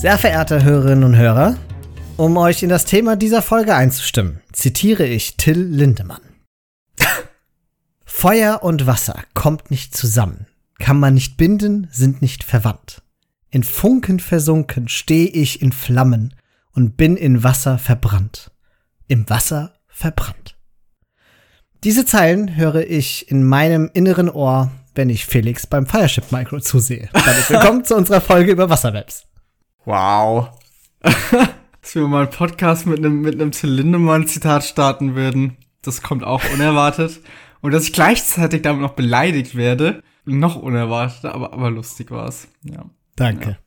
Sehr verehrte Hörerinnen und Hörer, um euch in das Thema dieser Folge einzustimmen, zitiere ich Till Lindemann. Feuer und Wasser kommt nicht zusammen, kann man nicht binden, sind nicht verwandt. In Funken versunken steh ich in Flammen und bin in Wasser verbrannt. Im Wasser verbrannt. Diese Zeilen höre ich in meinem inneren Ohr, wenn ich Felix beim Fireship Micro zusehe. Damit willkommen zu unserer Folge über Wasserwebs. Wow. Dass wir mal einen Podcast mit einem mit einem Zylindermann-Zitat starten würden, das kommt auch unerwartet. Und dass ich gleichzeitig damit noch beleidigt werde, noch unerwartet, aber, aber lustig war's. Ja. Danke.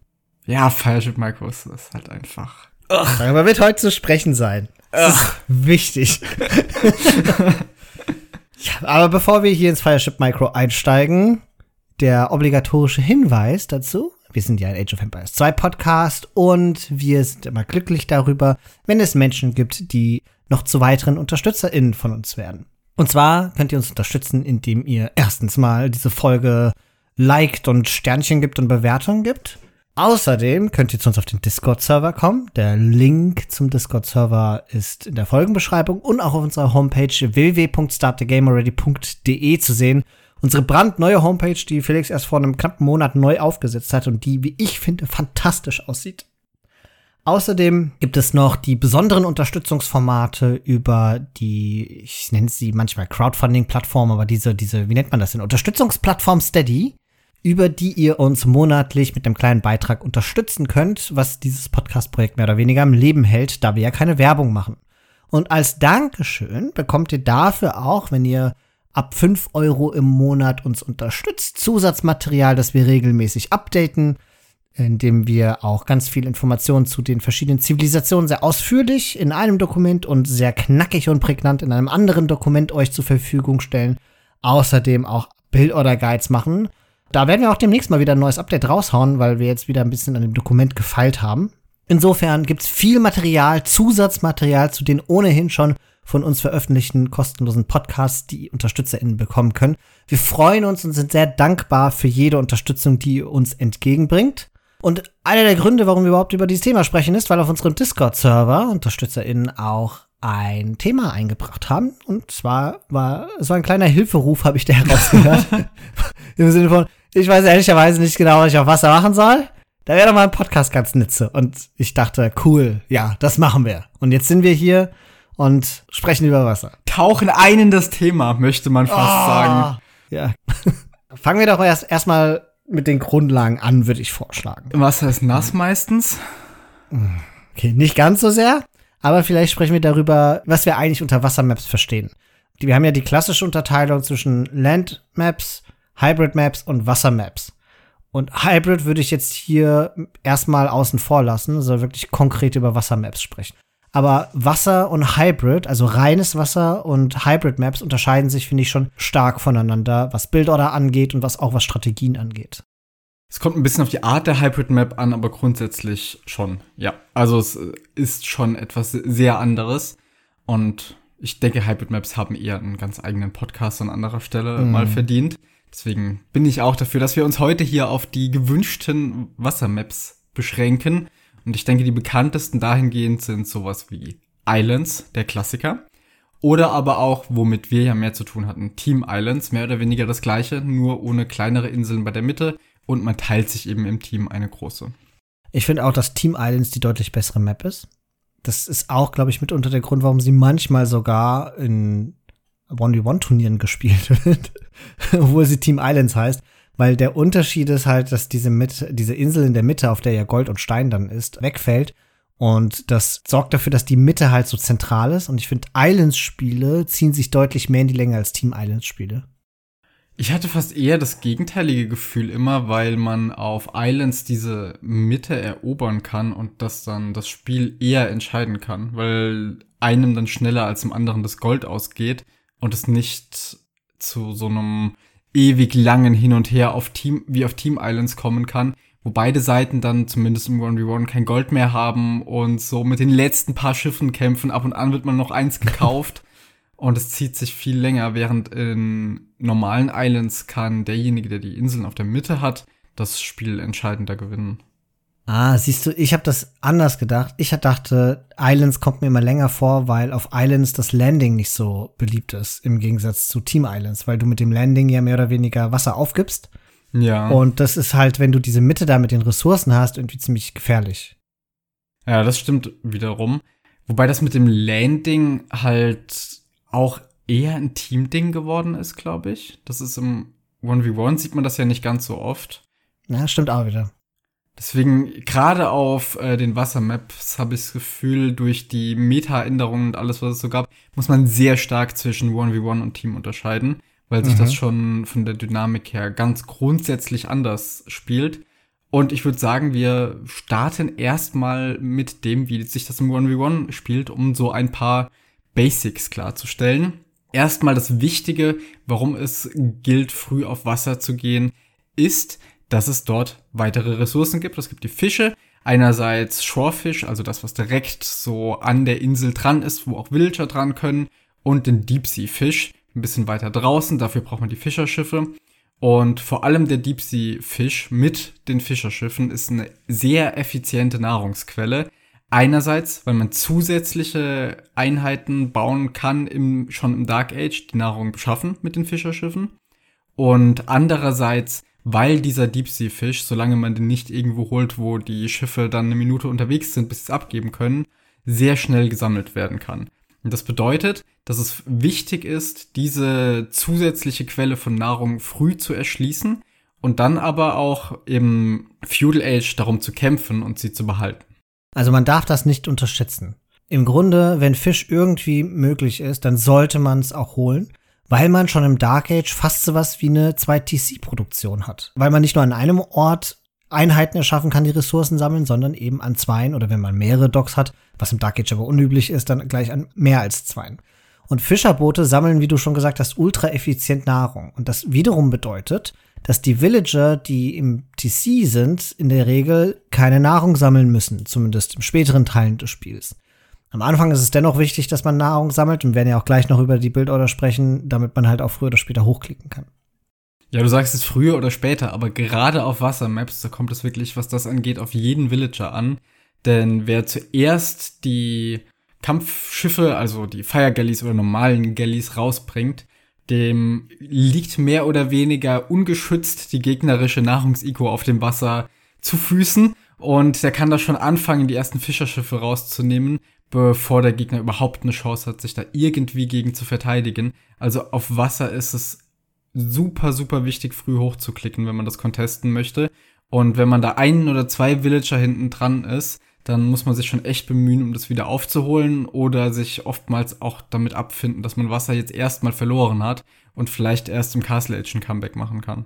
Ja, ja Fireship Micros, das ist halt einfach. Ugh. Darüber wird heute zu sprechen sein. Das ist wichtig. ja, aber bevor wir hier ins Fireship Micro einsteigen, der obligatorische Hinweis dazu. Wir sind ja ein Age of Empires 2 Podcast und wir sind immer glücklich darüber, wenn es Menschen gibt, die noch zu weiteren UnterstützerInnen von uns werden. Und zwar könnt ihr uns unterstützen, indem ihr erstens mal diese Folge liked und Sternchen gibt und Bewertungen gibt. Außerdem könnt ihr zu uns auf den Discord-Server kommen. Der Link zum Discord-Server ist in der Folgenbeschreibung und auch auf unserer Homepage www.startthegamealready.de zu sehen. Unsere brandneue Homepage, die Felix erst vor einem knappen Monat neu aufgesetzt hat und die, wie ich finde, fantastisch aussieht. Außerdem gibt es noch die besonderen Unterstützungsformate über die, ich nenne sie manchmal Crowdfunding-Plattform, aber diese, diese, wie nennt man das denn? Unterstützungsplattform Steady über die ihr uns monatlich mit einem kleinen Beitrag unterstützen könnt, was dieses Podcast-Projekt mehr oder weniger am Leben hält, da wir ja keine Werbung machen. Und als Dankeschön bekommt ihr dafür auch, wenn ihr ab 5 Euro im Monat uns unterstützt, Zusatzmaterial, das wir regelmäßig updaten, indem wir auch ganz viel Informationen zu den verschiedenen Zivilisationen sehr ausführlich in einem Dokument und sehr knackig und prägnant in einem anderen Dokument euch zur Verfügung stellen. Außerdem auch Bildorder-Guides machen da werden wir auch demnächst mal wieder ein neues Update raushauen, weil wir jetzt wieder ein bisschen an dem Dokument gefeilt haben. Insofern gibt's viel Material, Zusatzmaterial zu den ohnehin schon von uns veröffentlichten kostenlosen Podcasts, die UnterstützerInnen bekommen können. Wir freuen uns und sind sehr dankbar für jede Unterstützung, die ihr uns entgegenbringt. Und einer der Gründe, warum wir überhaupt über dieses Thema sprechen, ist, weil auf unserem Discord-Server UnterstützerInnen auch ein Thema eingebracht haben. Und zwar war so ein kleiner Hilferuf, habe ich da herausgehört. Im Sinne von, ich weiß ehrlicherweise nicht genau, was ich auf Wasser machen soll. Da wäre doch mal ein Podcast ganz nütze. Und ich dachte, cool, ja, das machen wir. Und jetzt sind wir hier und sprechen über Wasser. Tauchen ein in das Thema, möchte man fast oh, sagen. Ja. Fangen wir doch erst erstmal mit den Grundlagen an, würde ich vorschlagen. Wasser ist nass meistens. Okay, nicht ganz so sehr, aber vielleicht sprechen wir darüber, was wir eigentlich unter Wassermaps verstehen. Wir haben ja die klassische Unterteilung zwischen Landmaps, Hybrid Maps und Wassermaps. Und Hybrid würde ich jetzt hier erstmal außen vor lassen, soll wirklich konkret über Wassermaps sprechen. Aber Wasser und Hybrid, also reines Wasser und Hybrid Maps unterscheiden sich, finde ich, schon stark voneinander, was Bildorder angeht und was auch was Strategien angeht. Es kommt ein bisschen auf die Art der Hybrid Map an, aber grundsätzlich schon, ja. Also es ist schon etwas sehr anderes. Und ich denke, Hybrid Maps haben eher einen ganz eigenen Podcast an anderer Stelle mm. mal verdient. Deswegen bin ich auch dafür, dass wir uns heute hier auf die gewünschten Wassermaps beschränken. Und ich denke, die bekanntesten dahingehend sind sowas wie Islands, der Klassiker. Oder aber auch, womit wir ja mehr zu tun hatten, Team Islands, mehr oder weniger das gleiche, nur ohne kleinere Inseln bei der Mitte und man teilt sich eben im Team eine große. Ich finde auch, dass Team Islands die deutlich bessere Map ist. Das ist auch, glaube ich, mitunter der Grund, warum sie manchmal sogar in 1v1-Turnieren gespielt wird, obwohl sie Team Islands heißt. Weil der Unterschied ist halt, dass diese, Mitte, diese Insel in der Mitte, auf der ja Gold und Stein dann ist, wegfällt. Und das sorgt dafür, dass die Mitte halt so zentral ist. Und ich finde, Islands-Spiele ziehen sich deutlich mehr in die Länge als Team Islands-Spiele. Ich hatte fast eher das gegenteilige Gefühl immer, weil man auf Islands diese Mitte erobern kann und das dann das Spiel eher entscheiden kann, weil einem dann schneller als dem anderen das Gold ausgeht und es nicht zu so einem ewig langen Hin und Her auf Team, wie auf Team Islands kommen kann, wo beide Seiten dann zumindest im 1v1 kein Gold mehr haben und so mit den letzten paar Schiffen kämpfen. Ab und an wird man noch eins gekauft und es zieht sich viel länger, während in normalen Islands kann derjenige, der die Inseln auf der Mitte hat, das Spiel entscheidender gewinnen. Ah, siehst du, ich habe das anders gedacht. Ich dachte, Islands kommt mir immer länger vor, weil auf Islands das Landing nicht so beliebt ist, im Gegensatz zu Team Islands, weil du mit dem Landing ja mehr oder weniger Wasser aufgibst. Ja. Und das ist halt, wenn du diese Mitte da mit den Ressourcen hast, irgendwie ziemlich gefährlich. Ja, das stimmt wiederum. Wobei das mit dem Landing halt auch eher ein Team-Ding geworden ist, glaube ich. Das ist im 1v1 sieht man das ja nicht ganz so oft. Ja, stimmt auch wieder. Deswegen, gerade auf äh, den Wassermaps habe ich das Gefühl, durch die Meta-Änderungen und alles, was es so gab, muss man sehr stark zwischen 1v1 und Team unterscheiden, weil sich Mhm. das schon von der Dynamik her ganz grundsätzlich anders spielt. Und ich würde sagen, wir starten erstmal mit dem, wie sich das im 1v1 spielt, um so ein paar Basics klarzustellen. Erstmal das Wichtige, warum es gilt, früh auf Wasser zu gehen, ist, dass es dort weitere Ressourcen gibt. Es gibt die Fische, einerseits Shorefish, also das, was direkt so an der Insel dran ist, wo auch Villager dran können, und den Deepsea Fish, ein bisschen weiter draußen, dafür braucht man die Fischerschiffe. Und vor allem der Deepsea Fish mit den Fischerschiffen ist eine sehr effiziente Nahrungsquelle. Einerseits, weil man zusätzliche Einheiten bauen kann, im, schon im Dark Age, die Nahrung beschaffen mit den Fischerschiffen. Und andererseits, weil dieser Deepsea Fish, solange man den nicht irgendwo holt, wo die Schiffe dann eine Minute unterwegs sind, bis sie es abgeben können, sehr schnell gesammelt werden kann. Und das bedeutet, dass es wichtig ist, diese zusätzliche Quelle von Nahrung früh zu erschließen und dann aber auch im Feudal Age darum zu kämpfen und sie zu behalten. Also man darf das nicht unterschätzen. Im Grunde, wenn Fisch irgendwie möglich ist, dann sollte man es auch holen, weil man schon im Dark Age fast sowas wie eine 2TC-Produktion hat. Weil man nicht nur an einem Ort Einheiten erschaffen kann, die Ressourcen sammeln, sondern eben an zweien oder wenn man mehrere Docks hat, was im Dark Age aber unüblich ist, dann gleich an mehr als zweien. Und Fischerboote sammeln, wie du schon gesagt hast, ultra effizient Nahrung. Und das wiederum bedeutet, dass die Villager, die im TC sind, in der Regel keine Nahrung sammeln müssen, zumindest im späteren Teilen des Spiels. Am Anfang ist es dennoch wichtig, dass man Nahrung sammelt und wir werden ja auch gleich noch über die Build-Order sprechen, damit man halt auch früher oder später hochklicken kann. Ja, du sagst es früher oder später, aber gerade auf Wassermaps, da kommt es wirklich, was das angeht, auf jeden Villager an. Denn wer zuerst die Kampfschiffe, also die Fire Galleys oder normalen Galleys rausbringt, dem liegt mehr oder weniger ungeschützt die gegnerische Nahrungsiko auf dem Wasser zu Füßen und der kann da schon anfangen, die ersten Fischerschiffe rauszunehmen, bevor der Gegner überhaupt eine Chance hat, sich da irgendwie gegen zu verteidigen. Also auf Wasser ist es super, super wichtig, früh hochzuklicken, wenn man das contesten möchte. Und wenn man da einen oder zwei Villager hinten dran ist, dann muss man sich schon echt bemühen, um das wieder aufzuholen oder sich oftmals auch damit abfinden, dass man Wasser jetzt erstmal verloren hat und vielleicht erst im Castle Age ein Comeback machen kann.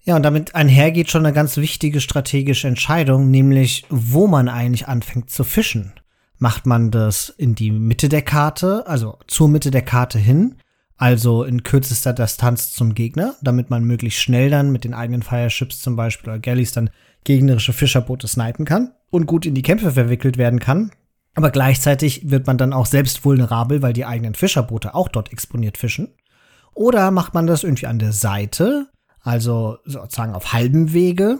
Ja, und damit einhergeht schon eine ganz wichtige strategische Entscheidung, nämlich wo man eigentlich anfängt zu fischen. Macht man das in die Mitte der Karte, also zur Mitte der Karte hin, also in kürzester Distanz zum Gegner, damit man möglichst schnell dann mit den eigenen Fireships zum Beispiel oder Galleys dann gegnerische Fischerboote snipen kann und gut in die Kämpfe verwickelt werden kann. Aber gleichzeitig wird man dann auch selbst vulnerabel, weil die eigenen Fischerboote auch dort exponiert fischen. Oder macht man das irgendwie an der Seite, also sozusagen auf halbem Wege.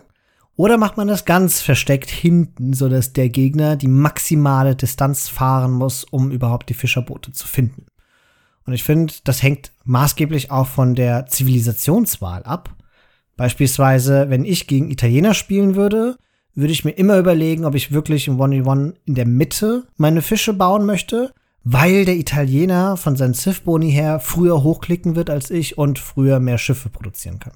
Oder macht man das ganz versteckt hinten, sodass der Gegner die maximale Distanz fahren muss, um überhaupt die Fischerboote zu finden. Und ich finde, das hängt maßgeblich auch von der Zivilisationswahl ab. Beispielsweise, wenn ich gegen Italiener spielen würde, würde ich mir immer überlegen, ob ich wirklich im 1v1 in der Mitte meine Fische bauen möchte, weil der Italiener von seinen Civ-Boni her früher hochklicken wird als ich und früher mehr Schiffe produzieren kann.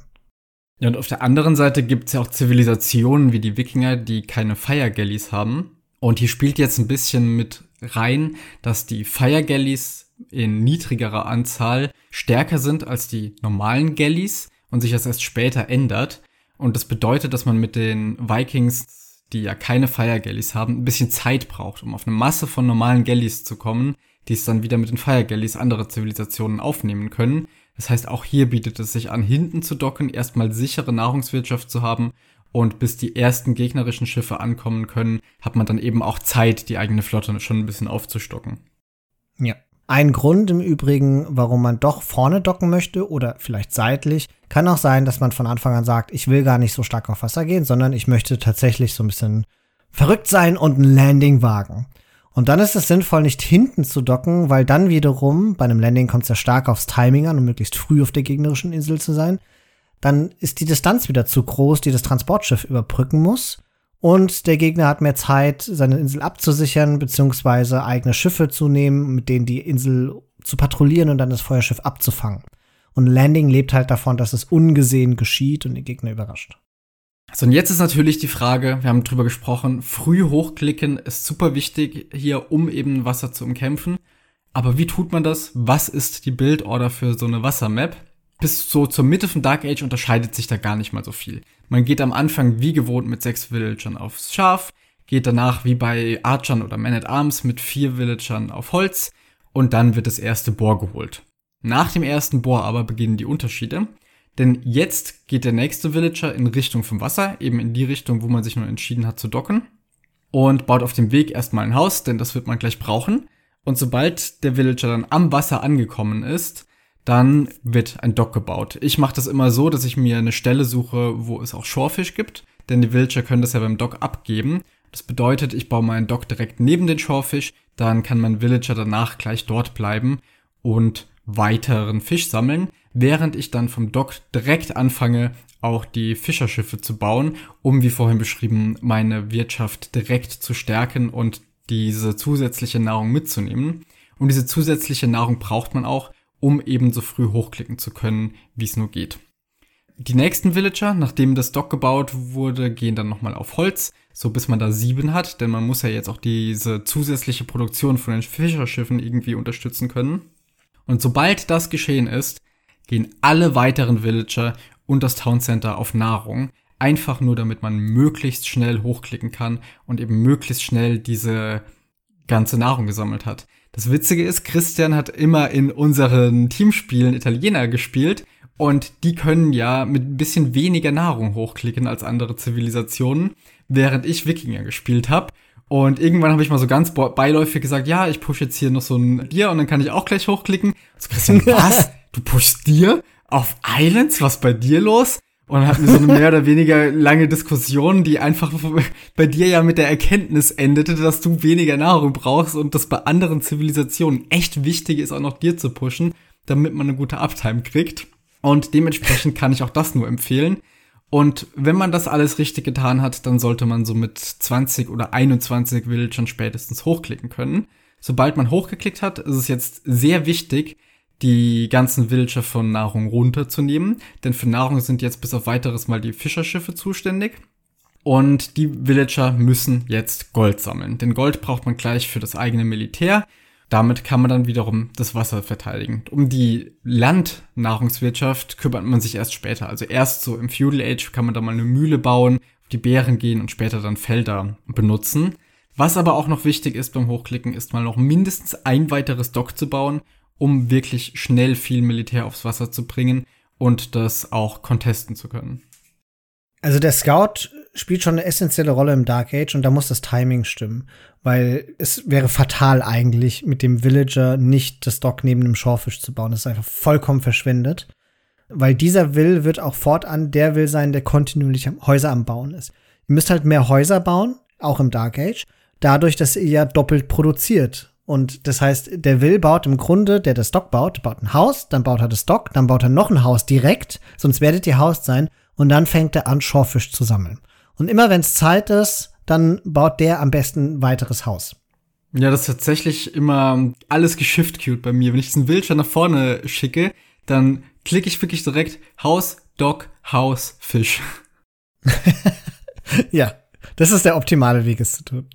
Ja, und auf der anderen Seite gibt es ja auch Zivilisationen wie die Wikinger, die keine Fire Galleys haben. Und hier spielt jetzt ein bisschen mit rein, dass die Fire Galleys in niedrigerer Anzahl stärker sind als die normalen Galleys und sich das erst später ändert. Und das bedeutet, dass man mit den Vikings, die ja keine Fire Galleys haben, ein bisschen Zeit braucht, um auf eine Masse von normalen Galleys zu kommen, die es dann wieder mit den Fire Galleys andere Zivilisationen aufnehmen können. Das heißt, auch hier bietet es sich an, hinten zu docken, erstmal sichere Nahrungswirtschaft zu haben und bis die ersten gegnerischen Schiffe ankommen können, hat man dann eben auch Zeit, die eigene Flotte schon ein bisschen aufzustocken. Ja. Ein Grund im Übrigen, warum man doch vorne docken möchte oder vielleicht seitlich, kann auch sein, dass man von Anfang an sagt, ich will gar nicht so stark auf Wasser gehen, sondern ich möchte tatsächlich so ein bisschen verrückt sein und ein Landing wagen. Und dann ist es sinnvoll, nicht hinten zu docken, weil dann wiederum, bei einem Landing kommt es ja stark aufs Timing an, um möglichst früh auf der gegnerischen Insel zu sein. Dann ist die Distanz wieder zu groß, die das Transportschiff überbrücken muss. Und der Gegner hat mehr Zeit, seine Insel abzusichern, beziehungsweise eigene Schiffe zu nehmen, mit denen die Insel zu patrouillieren und dann das Feuerschiff abzufangen. Und Landing lebt halt davon, dass es ungesehen geschieht und den Gegner überrascht. So, und jetzt ist natürlich die Frage, wir haben drüber gesprochen, früh hochklicken ist super wichtig hier, um eben Wasser zu umkämpfen. Aber wie tut man das? Was ist die Bildorder für so eine Wassermap? Bis so zur Mitte von Dark Age unterscheidet sich da gar nicht mal so viel. Man geht am Anfang wie gewohnt mit sechs Villagern aufs Schaf, geht danach wie bei Archern oder Man at Arms mit vier Villagern auf Holz und dann wird das erste Bohr geholt. Nach dem ersten Bohr aber beginnen die Unterschiede. Denn jetzt geht der nächste Villager in Richtung vom Wasser, eben in die Richtung, wo man sich nun entschieden hat zu docken. Und baut auf dem Weg erstmal ein Haus, denn das wird man gleich brauchen. Und sobald der Villager dann am Wasser angekommen ist, dann wird ein Dock gebaut. Ich mache das immer so, dass ich mir eine Stelle suche, wo es auch Shorefish gibt, denn die Villager können das ja beim Dock abgeben. Das bedeutet, ich baue meinen Dock direkt neben den Shorefish, dann kann mein Villager danach gleich dort bleiben und weiteren Fisch sammeln, während ich dann vom Dock direkt anfange, auch die Fischerschiffe zu bauen, um, wie vorhin beschrieben, meine Wirtschaft direkt zu stärken und diese zusätzliche Nahrung mitzunehmen. Und diese zusätzliche Nahrung braucht man auch, um eben so früh hochklicken zu können, wie es nur geht. Die nächsten Villager, nachdem das Dock gebaut wurde, gehen dann nochmal auf Holz, so bis man da sieben hat, denn man muss ja jetzt auch diese zusätzliche Produktion von den Fischerschiffen irgendwie unterstützen können. Und sobald das geschehen ist, gehen alle weiteren Villager und das Town Center auf Nahrung. Einfach nur, damit man möglichst schnell hochklicken kann und eben möglichst schnell diese ganze Nahrung gesammelt hat. Das Witzige ist, Christian hat immer in unseren Teamspielen Italiener gespielt und die können ja mit ein bisschen weniger Nahrung hochklicken als andere Zivilisationen, während ich Wikinger gespielt habe. Und irgendwann habe ich mal so ganz beiläufig gesagt, ja, ich push jetzt hier noch so ein Bier und dann kann ich auch gleich hochklicken. So Christian, was? Du pushst dir auf Islands? Was bei dir los? Und dann hatten wir so eine mehr oder weniger lange Diskussion, die einfach bei dir ja mit der Erkenntnis endete, dass du weniger Nahrung brauchst und das bei anderen Zivilisationen echt wichtig ist, auch noch dir zu pushen, damit man eine gute Uptime kriegt. Und dementsprechend kann ich auch das nur empfehlen. Und wenn man das alles richtig getan hat, dann sollte man so mit 20 oder 21 Villagern spätestens hochklicken können. Sobald man hochgeklickt hat, ist es jetzt sehr wichtig, die ganzen Villager von Nahrung runterzunehmen, denn für Nahrung sind jetzt bis auf weiteres mal die Fischerschiffe zuständig. Und die Villager müssen jetzt Gold sammeln, denn Gold braucht man gleich für das eigene Militär. Damit kann man dann wiederum das Wasser verteidigen. Um die Landnahrungswirtschaft kümmert man sich erst später. Also erst so im Feudal Age kann man da mal eine Mühle bauen, auf die Bären gehen und später dann Felder benutzen. Was aber auch noch wichtig ist beim Hochklicken, ist mal noch mindestens ein weiteres Dock zu bauen um wirklich schnell viel Militär aufs Wasser zu bringen und das auch contesten zu können. Also der Scout spielt schon eine essentielle Rolle im Dark Age und da muss das Timing stimmen, weil es wäre fatal eigentlich mit dem Villager nicht das Dock neben dem Shorefish zu bauen. Das ist einfach vollkommen verschwendet, weil dieser Will wird auch fortan der Will sein, der kontinuierlich Häuser am Bauen ist. Ihr müsst halt mehr Häuser bauen, auch im Dark Age, dadurch, dass ihr ja doppelt produziert und das heißt, der Will baut im Grunde, der das Dock baut, baut ein Haus, dann baut er das Dock, dann baut er noch ein Haus direkt, sonst werdet ihr Haus sein, und dann fängt er an, Shorefish zu sammeln. Und immer wenn es Zeit ist, dann baut der am besten ein weiteres Haus. Ja, das ist tatsächlich immer alles geschifft cute bei mir. Wenn ich diesen Wildschirm nach vorne schicke, dann klicke ich wirklich direkt Haus, Dock, Haus, Fisch. ja, das ist der optimale Weg, es zu tun.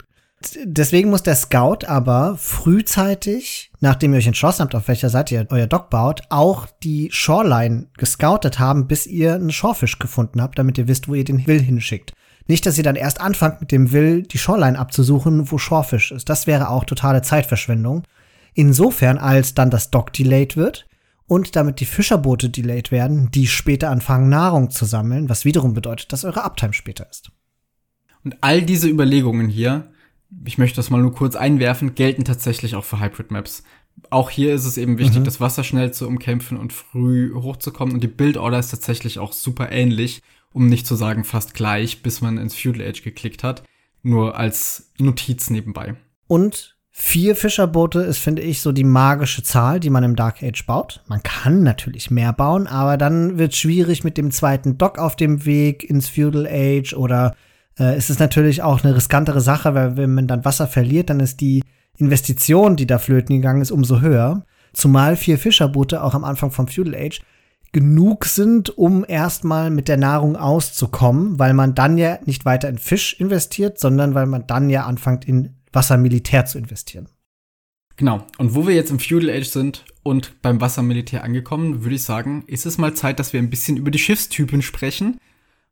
Deswegen muss der Scout aber frühzeitig, nachdem ihr euch entschlossen habt, auf welcher Seite ihr euer Dock baut, auch die Shoreline gescoutet haben, bis ihr einen Shorefish gefunden habt, damit ihr wisst, wo ihr den Will hinschickt. Nicht, dass ihr dann erst anfangt mit dem Will, die Shoreline abzusuchen, wo Shorefish ist. Das wäre auch totale Zeitverschwendung. Insofern, als dann das Dock delayed wird und damit die Fischerboote delayed werden, die später anfangen, Nahrung zu sammeln, was wiederum bedeutet, dass eure Uptime später ist. Und all diese Überlegungen hier ich möchte das mal nur kurz einwerfen, gelten tatsächlich auch für Hybrid Maps. Auch hier ist es eben wichtig, mhm. das Wasser schnell zu umkämpfen und früh hochzukommen. Und die Build-Order ist tatsächlich auch super ähnlich, um nicht zu sagen fast gleich, bis man ins Feudal Age geklickt hat. Nur als Notiz nebenbei. Und vier Fischerboote ist, finde ich, so die magische Zahl, die man im Dark Age baut. Man kann natürlich mehr bauen, aber dann wird schwierig mit dem zweiten Dock auf dem Weg ins Feudal Age oder äh, ist es natürlich auch eine riskantere Sache, weil wenn man dann Wasser verliert, dann ist die Investition, die da flöten gegangen ist, umso höher. Zumal vier Fischerboote auch am Anfang vom Feudal Age genug sind, um erstmal mit der Nahrung auszukommen, weil man dann ja nicht weiter in Fisch investiert, sondern weil man dann ja anfängt in Wassermilitär zu investieren. Genau. Und wo wir jetzt im Feudal Age sind und beim Wassermilitär angekommen, würde ich sagen, ist es mal Zeit, dass wir ein bisschen über die Schiffstypen sprechen,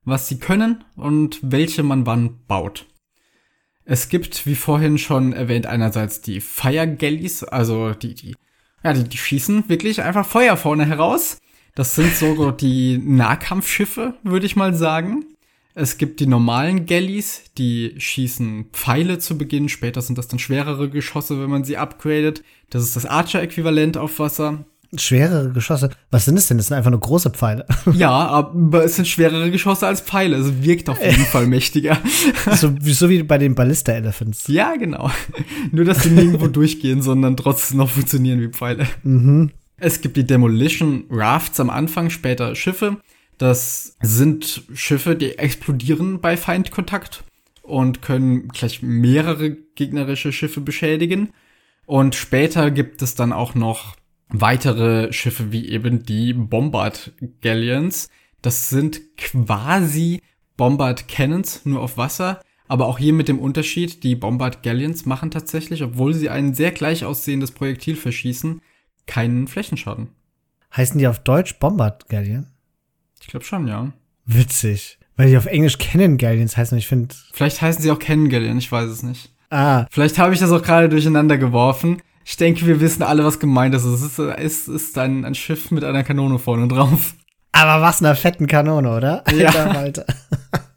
was sie können und welche man wann baut. Es gibt, wie vorhin schon erwähnt, einerseits die Fire Galleys, also die, die, ja, die, die schießen wirklich einfach Feuer vorne heraus. Das sind so die Nahkampfschiffe, würde ich mal sagen. Es gibt die normalen Galleys, die schießen Pfeile zu Beginn. Später sind das dann schwerere Geschosse, wenn man sie upgradet. Das ist das Archer-Äquivalent auf Wasser. Schwerere Geschosse? Was sind es denn? Das sind einfach nur große Pfeile. Ja, aber es sind schwerere Geschosse als Pfeile. Also wirkt auf jeden Fall mächtiger. So, so wie bei den Ballista Elephants. Ja, genau. Nur, dass sie nirgendwo durchgehen, sondern trotzdem noch funktionieren wie Pfeile. Mhm. Es gibt die Demolition Rafts am Anfang, später Schiffe. Das sind Schiffe, die explodieren bei Feindkontakt und können gleich mehrere gegnerische Schiffe beschädigen. Und später gibt es dann auch noch weitere Schiffe wie eben die Bombard Galleons. Das sind quasi Bombard Cannons, nur auf Wasser. Aber auch hier mit dem Unterschied, die Bombard Galleons machen tatsächlich, obwohl sie ein sehr gleich aussehendes Projektil verschießen, keinen Flächenschaden. Heißen die auf Deutsch Bombard Galleon? Ich glaube schon, ja. Witzig. Weil die auf Englisch Cannon Galleons heißen. Ich finde. Vielleicht heißen sie auch Cannon Galleon, ich weiß es nicht. Ah. Vielleicht habe ich das auch gerade durcheinander geworfen. Ich denke, wir wissen alle, was gemeint ist. Es ist, es ist ein, ein Schiff mit einer Kanone vorne drauf. Aber was einer fetten Kanone, oder? Ja. Alter.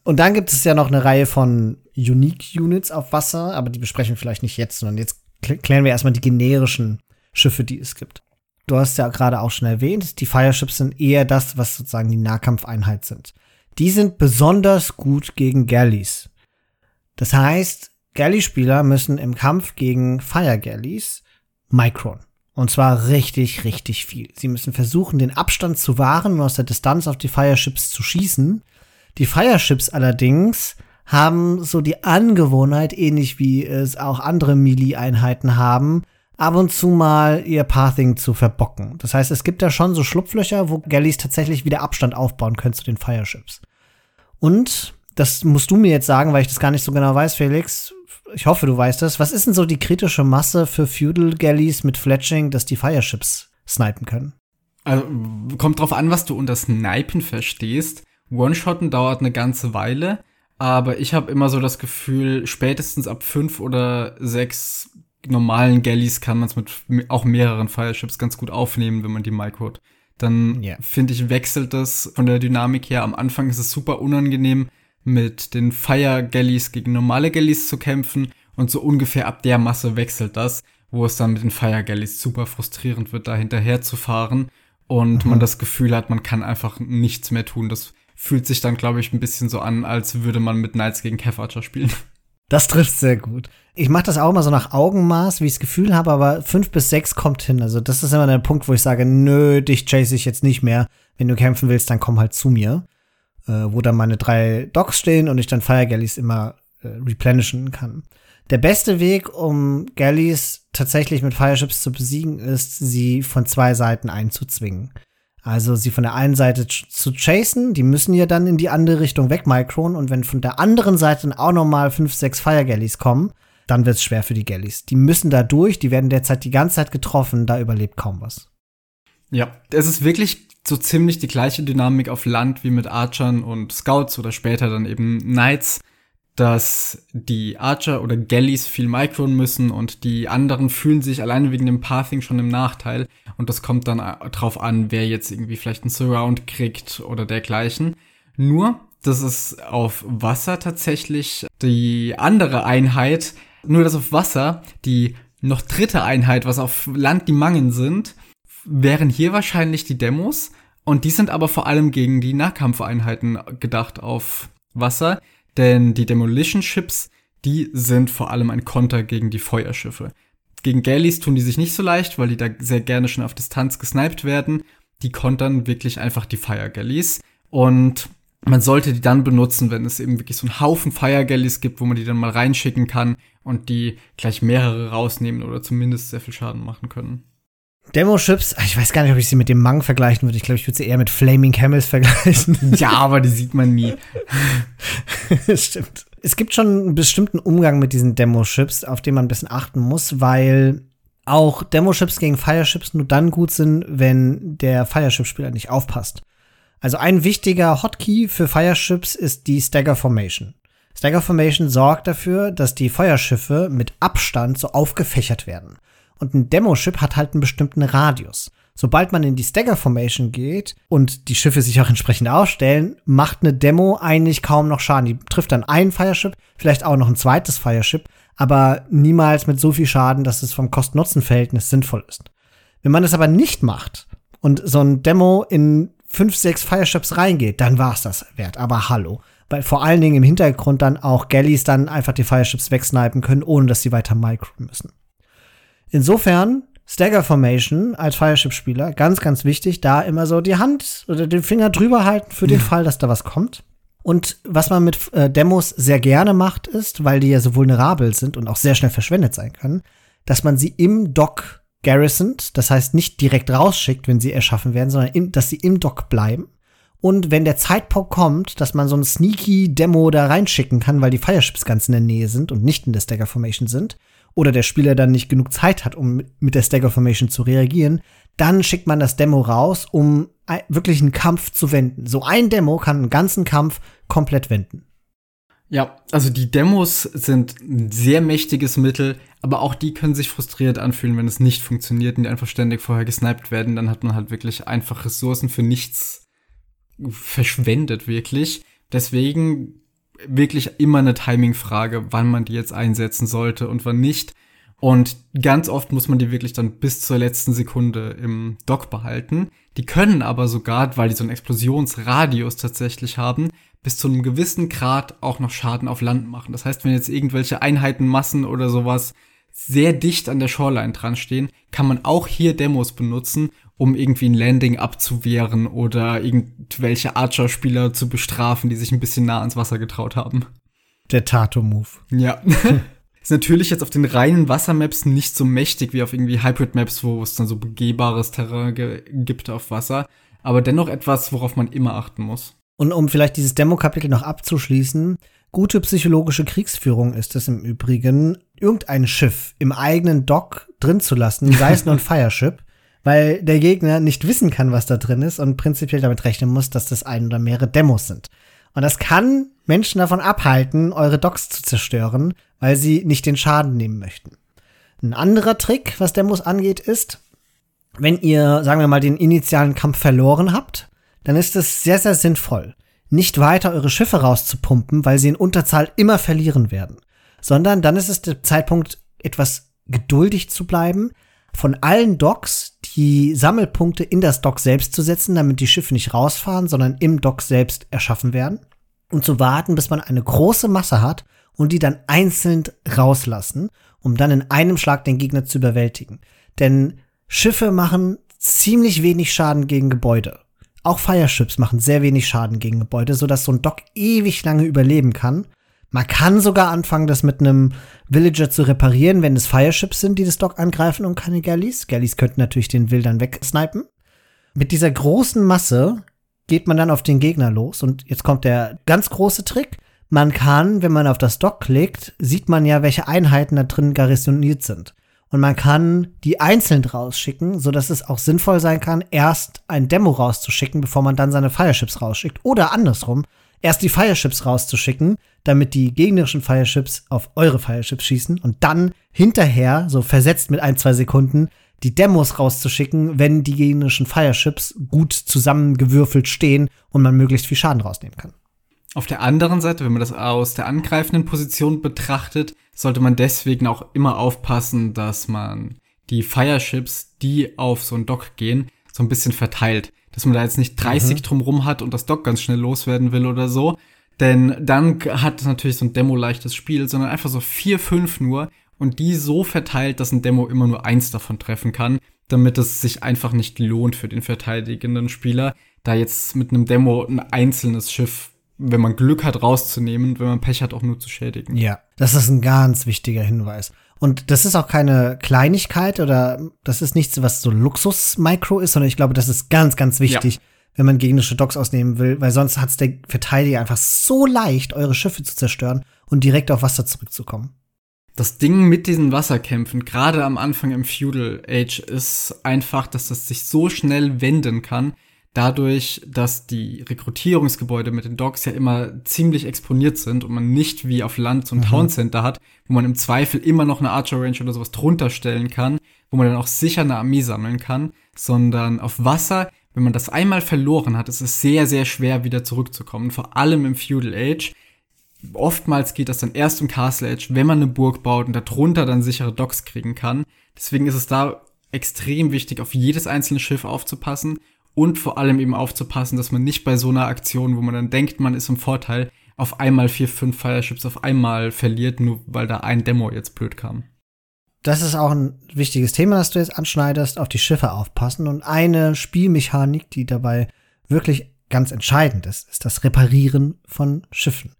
Und dann gibt es ja noch eine Reihe von Unique Units auf Wasser, aber die besprechen wir vielleicht nicht jetzt, sondern jetzt kl- klären wir erstmal die generischen Schiffe, die es gibt. Du hast ja gerade auch schon erwähnt, die Fireships sind eher das, was sozusagen die Nahkampfeinheit sind. Die sind besonders gut gegen Galleys. Das heißt, Galley-Spieler müssen im Kampf gegen Fire Galleys Micron. Und zwar richtig, richtig viel. Sie müssen versuchen, den Abstand zu wahren und aus der Distanz auf die Fireships zu schießen. Die Fireships allerdings haben so die Angewohnheit, ähnlich wie es auch andere Melee-Einheiten haben, ab und zu mal ihr Pathing zu verbocken. Das heißt, es gibt da schon so Schlupflöcher, wo Galleys tatsächlich wieder Abstand aufbauen können zu den Fireships. Und, das musst du mir jetzt sagen, weil ich das gar nicht so genau weiß, Felix. Ich hoffe, du weißt das. Was ist denn so die kritische Masse für Feudal Galleys mit Fletching, dass die Fireships snipen können? Also, kommt drauf an, was du unter Snipen verstehst. One-Shotten dauert eine ganze Weile, aber ich habe immer so das Gefühl, spätestens ab fünf oder sechs normalen Galleys kann man es mit auch mehreren Fireships ganz gut aufnehmen, wenn man die microt. Dann Ja. finde ich, wechselt das von der Dynamik her. Am Anfang ist es super unangenehm, mit den Fire Galleys gegen normale Galleys zu kämpfen und so ungefähr ab der Masse wechselt das, wo es dann mit den Fire Galleys super frustrierend wird, da hinterher zu fahren und man das Gefühl hat, man kann einfach nichts mehr tun. Das fühlt sich dann, glaube ich, ein bisschen so an, als würde man mit Knights gegen Cav Archer spielen. Das trifft sehr gut. Ich mache das auch immer so nach Augenmaß, wie ich das Gefühl habe, aber fünf bis sechs kommt hin. Also das ist immer der Punkt, wo ich sage, nö, dich chase ich jetzt nicht mehr. Wenn du kämpfen willst, dann komm halt zu mir. Äh, wo dann meine drei Docks stehen und ich dann Fire Galleys immer äh, replenishen kann. Der beste Weg, um Galleys tatsächlich mit Fireships zu besiegen, ist, sie von zwei Seiten einzuzwingen. Also sie von der einen Seite zu chasen, die müssen ja dann in die andere Richtung wegmicron und wenn von der anderen Seite auch nochmal fünf, sechs Fire Galleys kommen, dann wird's schwer für die Galleys. Die müssen da durch, die werden derzeit die ganze Zeit getroffen, da überlebt kaum was. Ja, es ist wirklich so ziemlich die gleiche Dynamik auf Land wie mit Archern und Scouts oder später dann eben Knights, dass die Archer oder Galleys viel micron müssen und die anderen fühlen sich alleine wegen dem Pathing schon im Nachteil und das kommt dann a- drauf an, wer jetzt irgendwie vielleicht einen Surround kriegt oder dergleichen. Nur, das ist auf Wasser tatsächlich die andere Einheit, nur dass auf Wasser die noch dritte Einheit, was auf Land die Mangen sind, wären hier wahrscheinlich die Demos und die sind aber vor allem gegen die Nahkampfeinheiten gedacht auf Wasser, denn die Demolition Ships, die sind vor allem ein Konter gegen die Feuerschiffe. Gegen Galleys tun die sich nicht so leicht, weil die da sehr gerne schon auf Distanz gesniped werden. Die kontern wirklich einfach die Fire Galleys. Und man sollte die dann benutzen, wenn es eben wirklich so einen Haufen Fire Galleys gibt, wo man die dann mal reinschicken kann und die gleich mehrere rausnehmen oder zumindest sehr viel Schaden machen können. Demo-Chips, ich weiß gar nicht, ob ich sie mit dem Mang vergleichen würde. Ich glaube, ich würde sie eher mit Flaming Camels vergleichen. Ja, aber die sieht man nie. Stimmt. Es gibt schon einen bestimmten Umgang mit diesen Demo-Chips, auf den man ein bisschen achten muss, weil auch Demo-Chips gegen Fire-Chips nur dann gut sind, wenn der Fire-Chip-Spieler nicht aufpasst. Also ein wichtiger Hotkey für Fire-Chips ist die Stagger Formation. Stagger Formation sorgt dafür, dass die Feuerschiffe mit Abstand so aufgefächert werden. Und ein Demo-Ship hat halt einen bestimmten Radius. Sobald man in die Stagger Formation geht und die Schiffe sich auch entsprechend aufstellen, macht eine Demo eigentlich kaum noch Schaden. Die trifft dann ein Fireship, vielleicht auch noch ein zweites Fireship, aber niemals mit so viel Schaden, dass es vom Kosten-Nutzen-Verhältnis sinnvoll ist. Wenn man es aber nicht macht und so ein Demo in fünf, sechs Fireships reingeht, dann war es das wert. Aber hallo. Weil vor allen Dingen im Hintergrund dann auch Galleys dann einfach die Fireships wegsnipen können, ohne dass sie weiter micro müssen. Insofern, Stagger Formation als Fireship-Spieler, ganz, ganz wichtig, da immer so die Hand oder den Finger drüber halten für den ja. Fall, dass da was kommt. Und was man mit äh, Demos sehr gerne macht, ist, weil die ja so vulnerabel sind und auch sehr schnell verschwendet sein können, dass man sie im Dock garrisont, das heißt nicht direkt rausschickt, wenn sie erschaffen werden, sondern im, dass sie im Dock bleiben. Und wenn der Zeitpunkt kommt, dass man so ein sneaky Demo da reinschicken kann, weil die Fireships ganz in der Nähe sind und nicht in der Stagger Formation sind, oder der Spieler dann nicht genug Zeit hat, um mit der Stagger Formation zu reagieren, dann schickt man das Demo raus, um wirklich einen Kampf zu wenden. So ein Demo kann einen ganzen Kampf komplett wenden. Ja, also die Demos sind ein sehr mächtiges Mittel, aber auch die können sich frustriert anfühlen, wenn es nicht funktioniert und die einfach ständig vorher gesniped werden. Dann hat man halt wirklich einfach Ressourcen für nichts verschwendet, wirklich. Deswegen wirklich immer eine Timing-Frage, wann man die jetzt einsetzen sollte und wann nicht. Und ganz oft muss man die wirklich dann bis zur letzten Sekunde im Dock behalten. Die können aber sogar, weil die so einen Explosionsradius tatsächlich haben, bis zu einem gewissen Grad auch noch Schaden auf Land machen. Das heißt, wenn jetzt irgendwelche Einheitenmassen oder sowas sehr dicht an der Shoreline dran stehen, kann man auch hier Demos benutzen, um irgendwie ein Landing abzuwehren oder irgendwelche Archer-Spieler zu bestrafen, die sich ein bisschen nah ans Wasser getraut haben. Der Tato-Move. Ja. ist natürlich jetzt auf den reinen Wassermaps nicht so mächtig wie auf irgendwie Hybrid-Maps, wo es dann so begehbares Terrain gibt auf Wasser, aber dennoch etwas, worauf man immer achten muss. Und um vielleicht dieses Demo-Kapitel noch abzuschließen, gute psychologische Kriegsführung ist es im Übrigen, irgendein Schiff im eigenen Dock drin zu lassen, sei es nur ein Fireship, weil der Gegner nicht wissen kann, was da drin ist und prinzipiell damit rechnen muss, dass das ein oder mehrere Demos sind. Und das kann Menschen davon abhalten, eure Docks zu zerstören, weil sie nicht den Schaden nehmen möchten. Ein anderer Trick, was Demos angeht, ist, wenn ihr, sagen wir mal, den initialen Kampf verloren habt, dann ist es sehr, sehr sinnvoll, nicht weiter eure Schiffe rauszupumpen, weil sie in Unterzahl immer verlieren werden, sondern dann ist es der Zeitpunkt, etwas geduldig zu bleiben, von allen Docks die Sammelpunkte in das Dock selbst zu setzen, damit die Schiffe nicht rausfahren, sondern im Dock selbst erschaffen werden und zu warten, bis man eine große Masse hat und die dann einzeln rauslassen, um dann in einem Schlag den Gegner zu überwältigen. Denn Schiffe machen ziemlich wenig Schaden gegen Gebäude. Auch Fireships machen sehr wenig Schaden gegen Gebäude, sodass so ein Dock ewig lange überleben kann. Man kann sogar anfangen, das mit einem Villager zu reparieren, wenn es Fireships sind, die das Dock angreifen und keine Galleys. Galleys könnten natürlich den Will dann wegsnipen. Mit dieser großen Masse geht man dann auf den Gegner los und jetzt kommt der ganz große Trick. Man kann, wenn man auf das Dock klickt, sieht man ja, welche Einheiten da drin garrisoniert sind und man kann die einzeln rausschicken, so dass es auch sinnvoll sein kann, erst ein Demo rauszuschicken, bevor man dann seine Fireships rausschickt. Oder andersrum, erst die Fireships rauszuschicken, damit die gegnerischen Fireships auf eure Fireships schießen und dann hinterher, so versetzt mit ein, zwei Sekunden, die Demos rauszuschicken, wenn die gegnerischen Fireships gut zusammengewürfelt stehen und man möglichst viel Schaden rausnehmen kann. Auf der anderen Seite, wenn man das aus der angreifenden Position betrachtet, sollte man deswegen auch immer aufpassen, dass man die Fireships, die auf so ein Dock gehen, so ein bisschen verteilt. Dass man da jetzt nicht 30 mhm. drumrum hat und das Dock ganz schnell loswerden will oder so. Denn dann hat es natürlich so ein Demo-leichtes Spiel, sondern einfach so vier, fünf nur und die so verteilt, dass ein Demo immer nur eins davon treffen kann, damit es sich einfach nicht lohnt für den verteidigenden Spieler, da jetzt mit einem Demo ein einzelnes Schiff, wenn man Glück hat, rauszunehmen, wenn man Pech hat, auch nur zu schädigen. Ja, das ist ein ganz wichtiger Hinweis. Und das ist auch keine Kleinigkeit oder das ist nichts, was so Luxus-Micro ist, sondern ich glaube, das ist ganz, ganz wichtig, ja. wenn man gegnerische Docks ausnehmen will, weil sonst hat es der Verteidiger einfach so leicht, eure Schiffe zu zerstören und direkt auf Wasser zurückzukommen. Das Ding mit diesen Wasserkämpfen, gerade am Anfang im Feudal Age, ist einfach, dass das sich so schnell wenden kann, dadurch, dass die Rekrutierungsgebäude mit den Docks ja immer ziemlich exponiert sind und man nicht wie auf Land so ein mhm. Town Center hat, wo man im Zweifel immer noch eine Archer Range oder sowas drunter stellen kann, wo man dann auch sicher eine Armee sammeln kann, sondern auf Wasser, wenn man das einmal verloren hat, ist es sehr, sehr schwer wieder zurückzukommen, vor allem im Feudal Age. Oftmals geht das dann erst im Castle Age, wenn man eine Burg baut und darunter dann sichere Docks kriegen kann. Deswegen ist es da extrem wichtig, auf jedes einzelne Schiff aufzupassen und vor allem eben aufzupassen, dass man nicht bei so einer Aktion, wo man dann denkt, man ist im Vorteil, auf einmal vier, fünf Fireships auf einmal verliert, nur weil da ein Demo jetzt blöd kam. Das ist auch ein wichtiges Thema, das du jetzt anschneidest, auf die Schiffe aufpassen. Und eine Spielmechanik, die dabei wirklich ganz entscheidend ist, ist das Reparieren von Schiffen.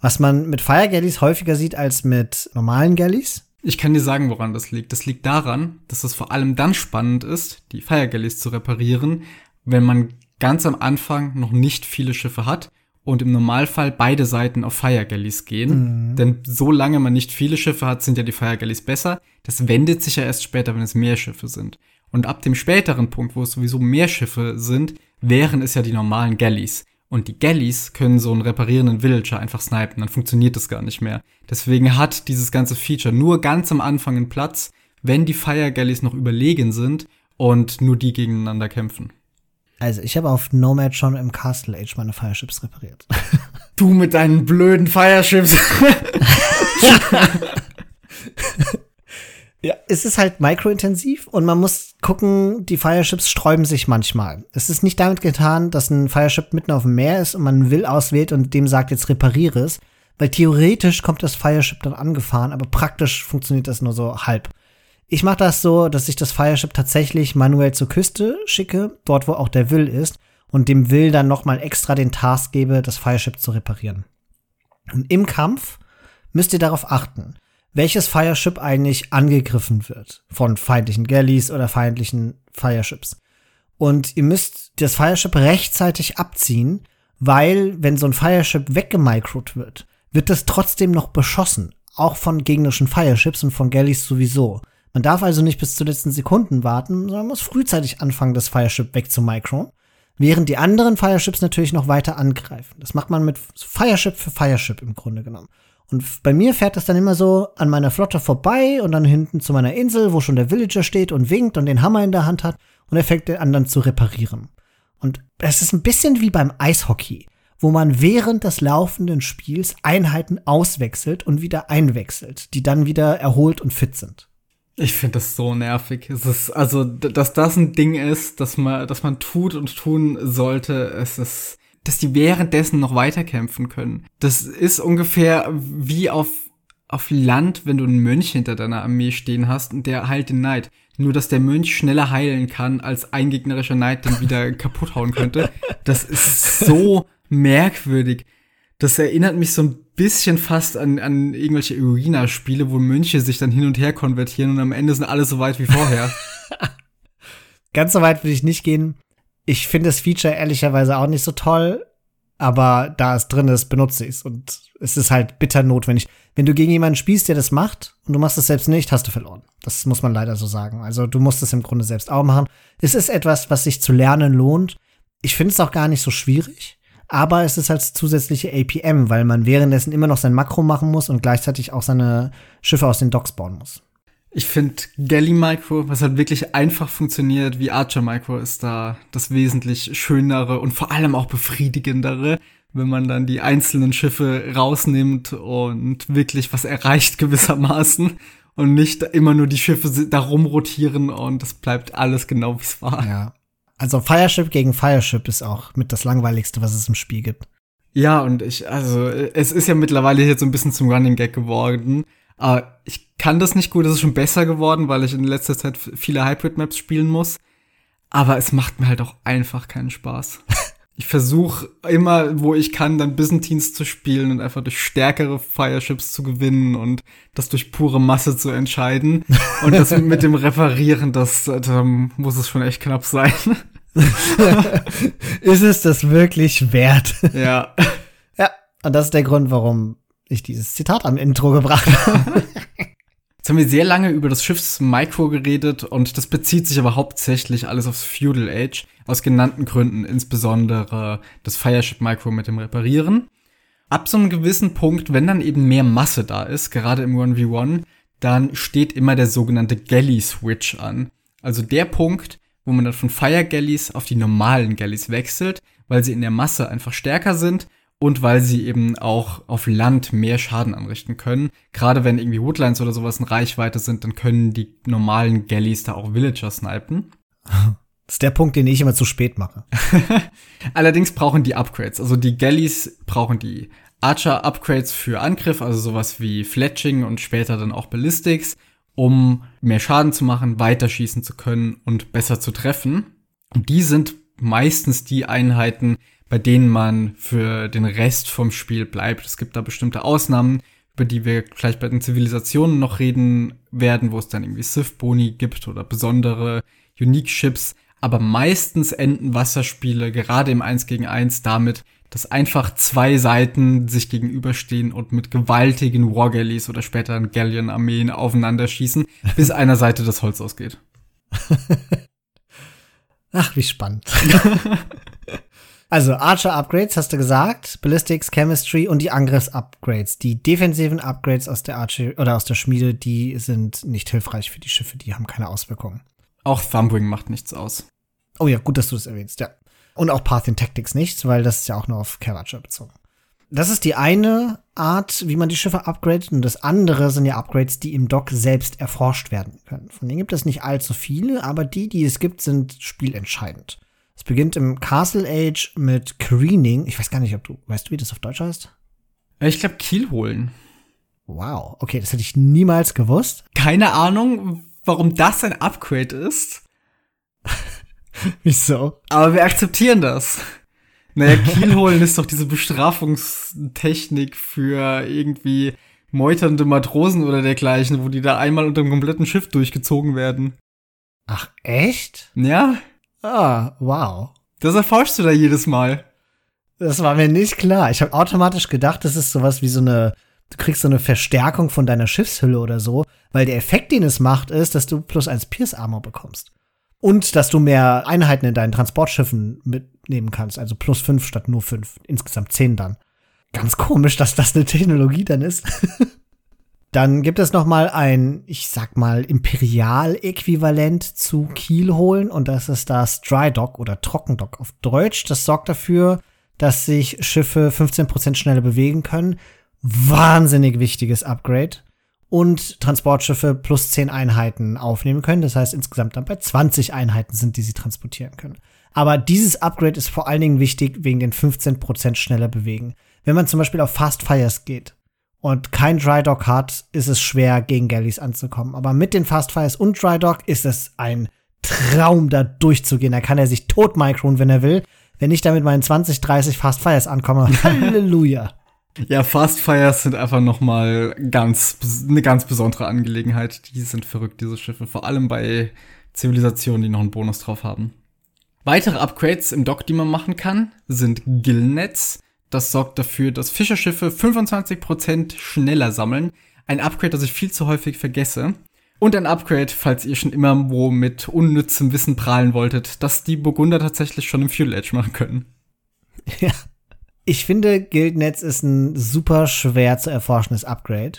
Was man mit Fire Galleys häufiger sieht als mit normalen Galleys. Ich kann dir sagen, woran das liegt. Das liegt daran, dass es vor allem dann spannend ist, die Fire Galleys zu reparieren, wenn man ganz am Anfang noch nicht viele Schiffe hat und im Normalfall beide Seiten auf Fire Galleys gehen. Mhm. Denn solange man nicht viele Schiffe hat, sind ja die Fire Galleys besser. Das wendet sich ja erst später, wenn es mehr Schiffe sind. Und ab dem späteren Punkt, wo es sowieso mehr Schiffe sind, wären es ja die normalen Galleys. Und die Galleys können so einen reparierenden Villager einfach snipen, dann funktioniert das gar nicht mehr. Deswegen hat dieses ganze Feature nur ganz am Anfang einen Platz, wenn die Fire Galleys noch überlegen sind und nur die gegeneinander kämpfen. Also, ich habe auf Nomad schon im Castle Age meine Fireships repariert. Du mit deinen blöden Fireships. ja, es ist halt microintensiv und man muss gucken, die Fireships sträuben sich manchmal. Es ist nicht damit getan, dass ein Fireship mitten auf dem Meer ist und man will auswählt und dem sagt, jetzt repariere es. Weil theoretisch kommt das Fireship dann angefahren, aber praktisch funktioniert das nur so halb. Ich mache das so, dass ich das Fireship tatsächlich manuell zur Küste schicke, dort wo auch der Will ist, und dem Will dann noch mal extra den Task gebe, das Fireship zu reparieren. Und im Kampf müsst ihr darauf achten, welches Fireship eigentlich angegriffen wird von feindlichen Galleys oder feindlichen Fireships. Und ihr müsst das Fireship rechtzeitig abziehen, weil wenn so ein Fireship weggemicrot wird, wird es trotzdem noch beschossen, auch von gegnerischen Fireships und von Galleys sowieso. Man darf also nicht bis zu letzten Sekunden warten, sondern muss frühzeitig anfangen, das Fireship wegzumicron, während die anderen Fireships natürlich noch weiter angreifen. Das macht man mit Fireship für Fireship im Grunde genommen. Und bei mir fährt das dann immer so an meiner Flotte vorbei und dann hinten zu meiner Insel, wo schon der Villager steht und winkt und den Hammer in der Hand hat und er fängt den anderen zu reparieren. Und es ist ein bisschen wie beim Eishockey, wo man während des laufenden Spiels Einheiten auswechselt und wieder einwechselt, die dann wieder erholt und fit sind. Ich finde das so nervig. Es ist, also, dass das ein Ding ist, dass man, dass man tut und tun sollte, es ist, dass die währenddessen noch weiterkämpfen können. Das ist ungefähr wie auf, auf Land, wenn du einen Mönch hinter deiner Armee stehen hast und der heilt den Neid. Nur, dass der Mönch schneller heilen kann, als ein gegnerischer Neid den wieder kaputt hauen könnte. Das ist so merkwürdig. Das erinnert mich so ein bisschen fast an, an irgendwelche Arena-Spiele, wo Mönche sich dann hin und her konvertieren und am Ende sind alle so weit wie vorher. Ganz so weit würde ich nicht gehen. Ich finde das Feature ehrlicherweise auch nicht so toll, aber da es drin ist, benutze ich es und es ist halt bitter notwendig. Wenn du gegen jemanden spielst, der das macht und du machst es selbst nicht, hast du verloren. Das muss man leider so sagen. Also du musst es im Grunde selbst auch machen. Es ist etwas, was sich zu lernen lohnt. Ich finde es auch gar nicht so schwierig aber es ist als zusätzliche APM, weil man währenddessen immer noch sein Makro machen muss und gleichzeitig auch seine Schiffe aus den Docks bauen muss. Ich finde Galley Micro, was halt wirklich einfach funktioniert, wie Archer Micro, ist da das wesentlich schönere und vor allem auch befriedigendere, wenn man dann die einzelnen Schiffe rausnimmt und wirklich was erreicht gewissermaßen und nicht immer nur die Schiffe da rumrotieren und das bleibt alles genau wie es war. Ja. Also Fireship gegen Fireship ist auch mit das langweiligste, was es im Spiel gibt. Ja, und ich, also, es ist ja mittlerweile jetzt so ein bisschen zum Running Gag geworden. Aber ich kann das nicht gut, es ist schon besser geworden, weil ich in letzter Zeit viele Hybrid-Maps spielen muss. Aber es macht mir halt auch einfach keinen Spaß. Ich versuche immer, wo ich kann, dann Byzantines zu spielen und einfach durch stärkere Fireships zu gewinnen und das durch pure Masse zu entscheiden. Und das mit dem Reparieren, das, da muss es schon echt knapp sein. ist es das wirklich wert? Ja. Ja, und das ist der Grund, warum ich dieses Zitat am Intro gebracht habe. Jetzt haben wir sehr lange über das Schiffs-Micro geredet und das bezieht sich aber hauptsächlich alles aufs Feudal Age, aus genannten Gründen, insbesondere das Fireship-Micro mit dem Reparieren. Ab so einem gewissen Punkt, wenn dann eben mehr Masse da ist, gerade im 1v1, dann steht immer der sogenannte Galley-Switch an. Also der Punkt, wo man dann von Fire Galleys auf die normalen Galleys wechselt, weil sie in der Masse einfach stärker sind und weil sie eben auch auf Land mehr Schaden anrichten können. Gerade wenn irgendwie Woodlines oder sowas in Reichweite sind, dann können die normalen Galleys da auch Villager snipen. Das ist der Punkt, den ich immer zu spät mache. Allerdings brauchen die Upgrades. Also die Galleys brauchen die Archer-Upgrades für Angriff, also sowas wie Fletching und später dann auch Ballistics, um mehr Schaden zu machen, weiter schießen zu können und besser zu treffen. Und die sind meistens die Einheiten, bei denen man für den Rest vom Spiel bleibt. Es gibt da bestimmte Ausnahmen, über die wir vielleicht bei den Zivilisationen noch reden werden, wo es dann irgendwie Sith-Boni gibt oder besondere Unique-Chips. Aber meistens enden Wasserspiele gerade im 1 gegen 1 damit, dass einfach zwei Seiten sich gegenüberstehen und mit gewaltigen Wargalleys oder später Galleon-Armeen aufeinander schießen, bis einer Seite das Holz ausgeht. Ach, wie spannend. Also Archer-Upgrades hast du gesagt, Ballistics, Chemistry und die Angriffs-Upgrades. Die defensiven Upgrades aus der Archer oder aus der Schmiede, die sind nicht hilfreich für die Schiffe, die haben keine Auswirkungen. Auch Thumbwing macht nichts aus. Oh ja, gut, dass du das erwähnst, ja. Und auch Parthian Tactics nichts, weil das ist ja auch nur auf Caravager bezogen. Das ist die eine Art, wie man die Schiffe upgradet. Und das andere sind ja Upgrades, die im Dock selbst erforscht werden können. Von denen gibt es nicht allzu viele, aber die, die es gibt, sind spielentscheidend. Es beginnt im Castle Age mit Careening. Ich weiß gar nicht, ob du, weißt du, wie das auf Deutsch heißt? Ich glaube, Kiel holen. Wow, okay, das hätte ich niemals gewusst. Keine Ahnung, warum das ein Upgrade ist. Wieso? Aber wir akzeptieren das. Naja, Kiel holen ist doch diese Bestrafungstechnik für irgendwie meuternde Matrosen oder dergleichen, wo die da einmal unter dem kompletten Schiff durchgezogen werden. Ach, echt? Ja. Ah, wow. Das erforschst du da jedes Mal. Das war mir nicht klar. Ich habe automatisch gedacht, das ist sowas wie so eine, du kriegst so eine Verstärkung von deiner Schiffshülle oder so, weil der Effekt, den es macht, ist, dass du plus eins Pierce Armor bekommst. Und dass du mehr Einheiten in deinen Transportschiffen mitnehmen kannst, also plus fünf statt nur fünf. Insgesamt zehn dann. Ganz komisch, dass das eine Technologie dann ist. Dann gibt es noch mal ein, ich sag mal, Imperial-Äquivalent zu Kiel holen und das ist das Dry Dock oder Trockendock auf Deutsch. Das sorgt dafür, dass sich Schiffe 15% schneller bewegen können. Wahnsinnig wichtiges Upgrade. Und Transportschiffe plus 10 Einheiten aufnehmen können. Das heißt, insgesamt dann bei 20 Einheiten sind, die sie transportieren können. Aber dieses Upgrade ist vor allen Dingen wichtig wegen den 15% schneller bewegen. Wenn man zum Beispiel auf Fast Fires geht, und kein Dry Dock hat, ist es schwer, gegen Galleys anzukommen. Aber mit den Fast Fires und Dry Dock ist es ein Traum, da durchzugehen. Da kann er sich tot micron, wenn er will. Wenn ich da mit meinen 20, 30 Fast Fires ankomme, Halleluja. Ja, Fast Fires sind einfach noch mal ganz eine ganz besondere Angelegenheit. Die sind verrückt, diese Schiffe, vor allem bei Zivilisationen, die noch einen Bonus drauf haben. Weitere Upgrades im Dock, die man machen kann, sind Gillnets. Das sorgt dafür, dass Fischerschiffe 25% schneller sammeln. Ein Upgrade, das ich viel zu häufig vergesse. Und ein Upgrade, falls ihr schon immer wo mit unnützem Wissen prahlen wolltet, dass die Burgunder tatsächlich schon im Fuel Edge machen können. Ja. Ich finde, Guildnetz ist ein super schwer zu erforschendes Upgrade.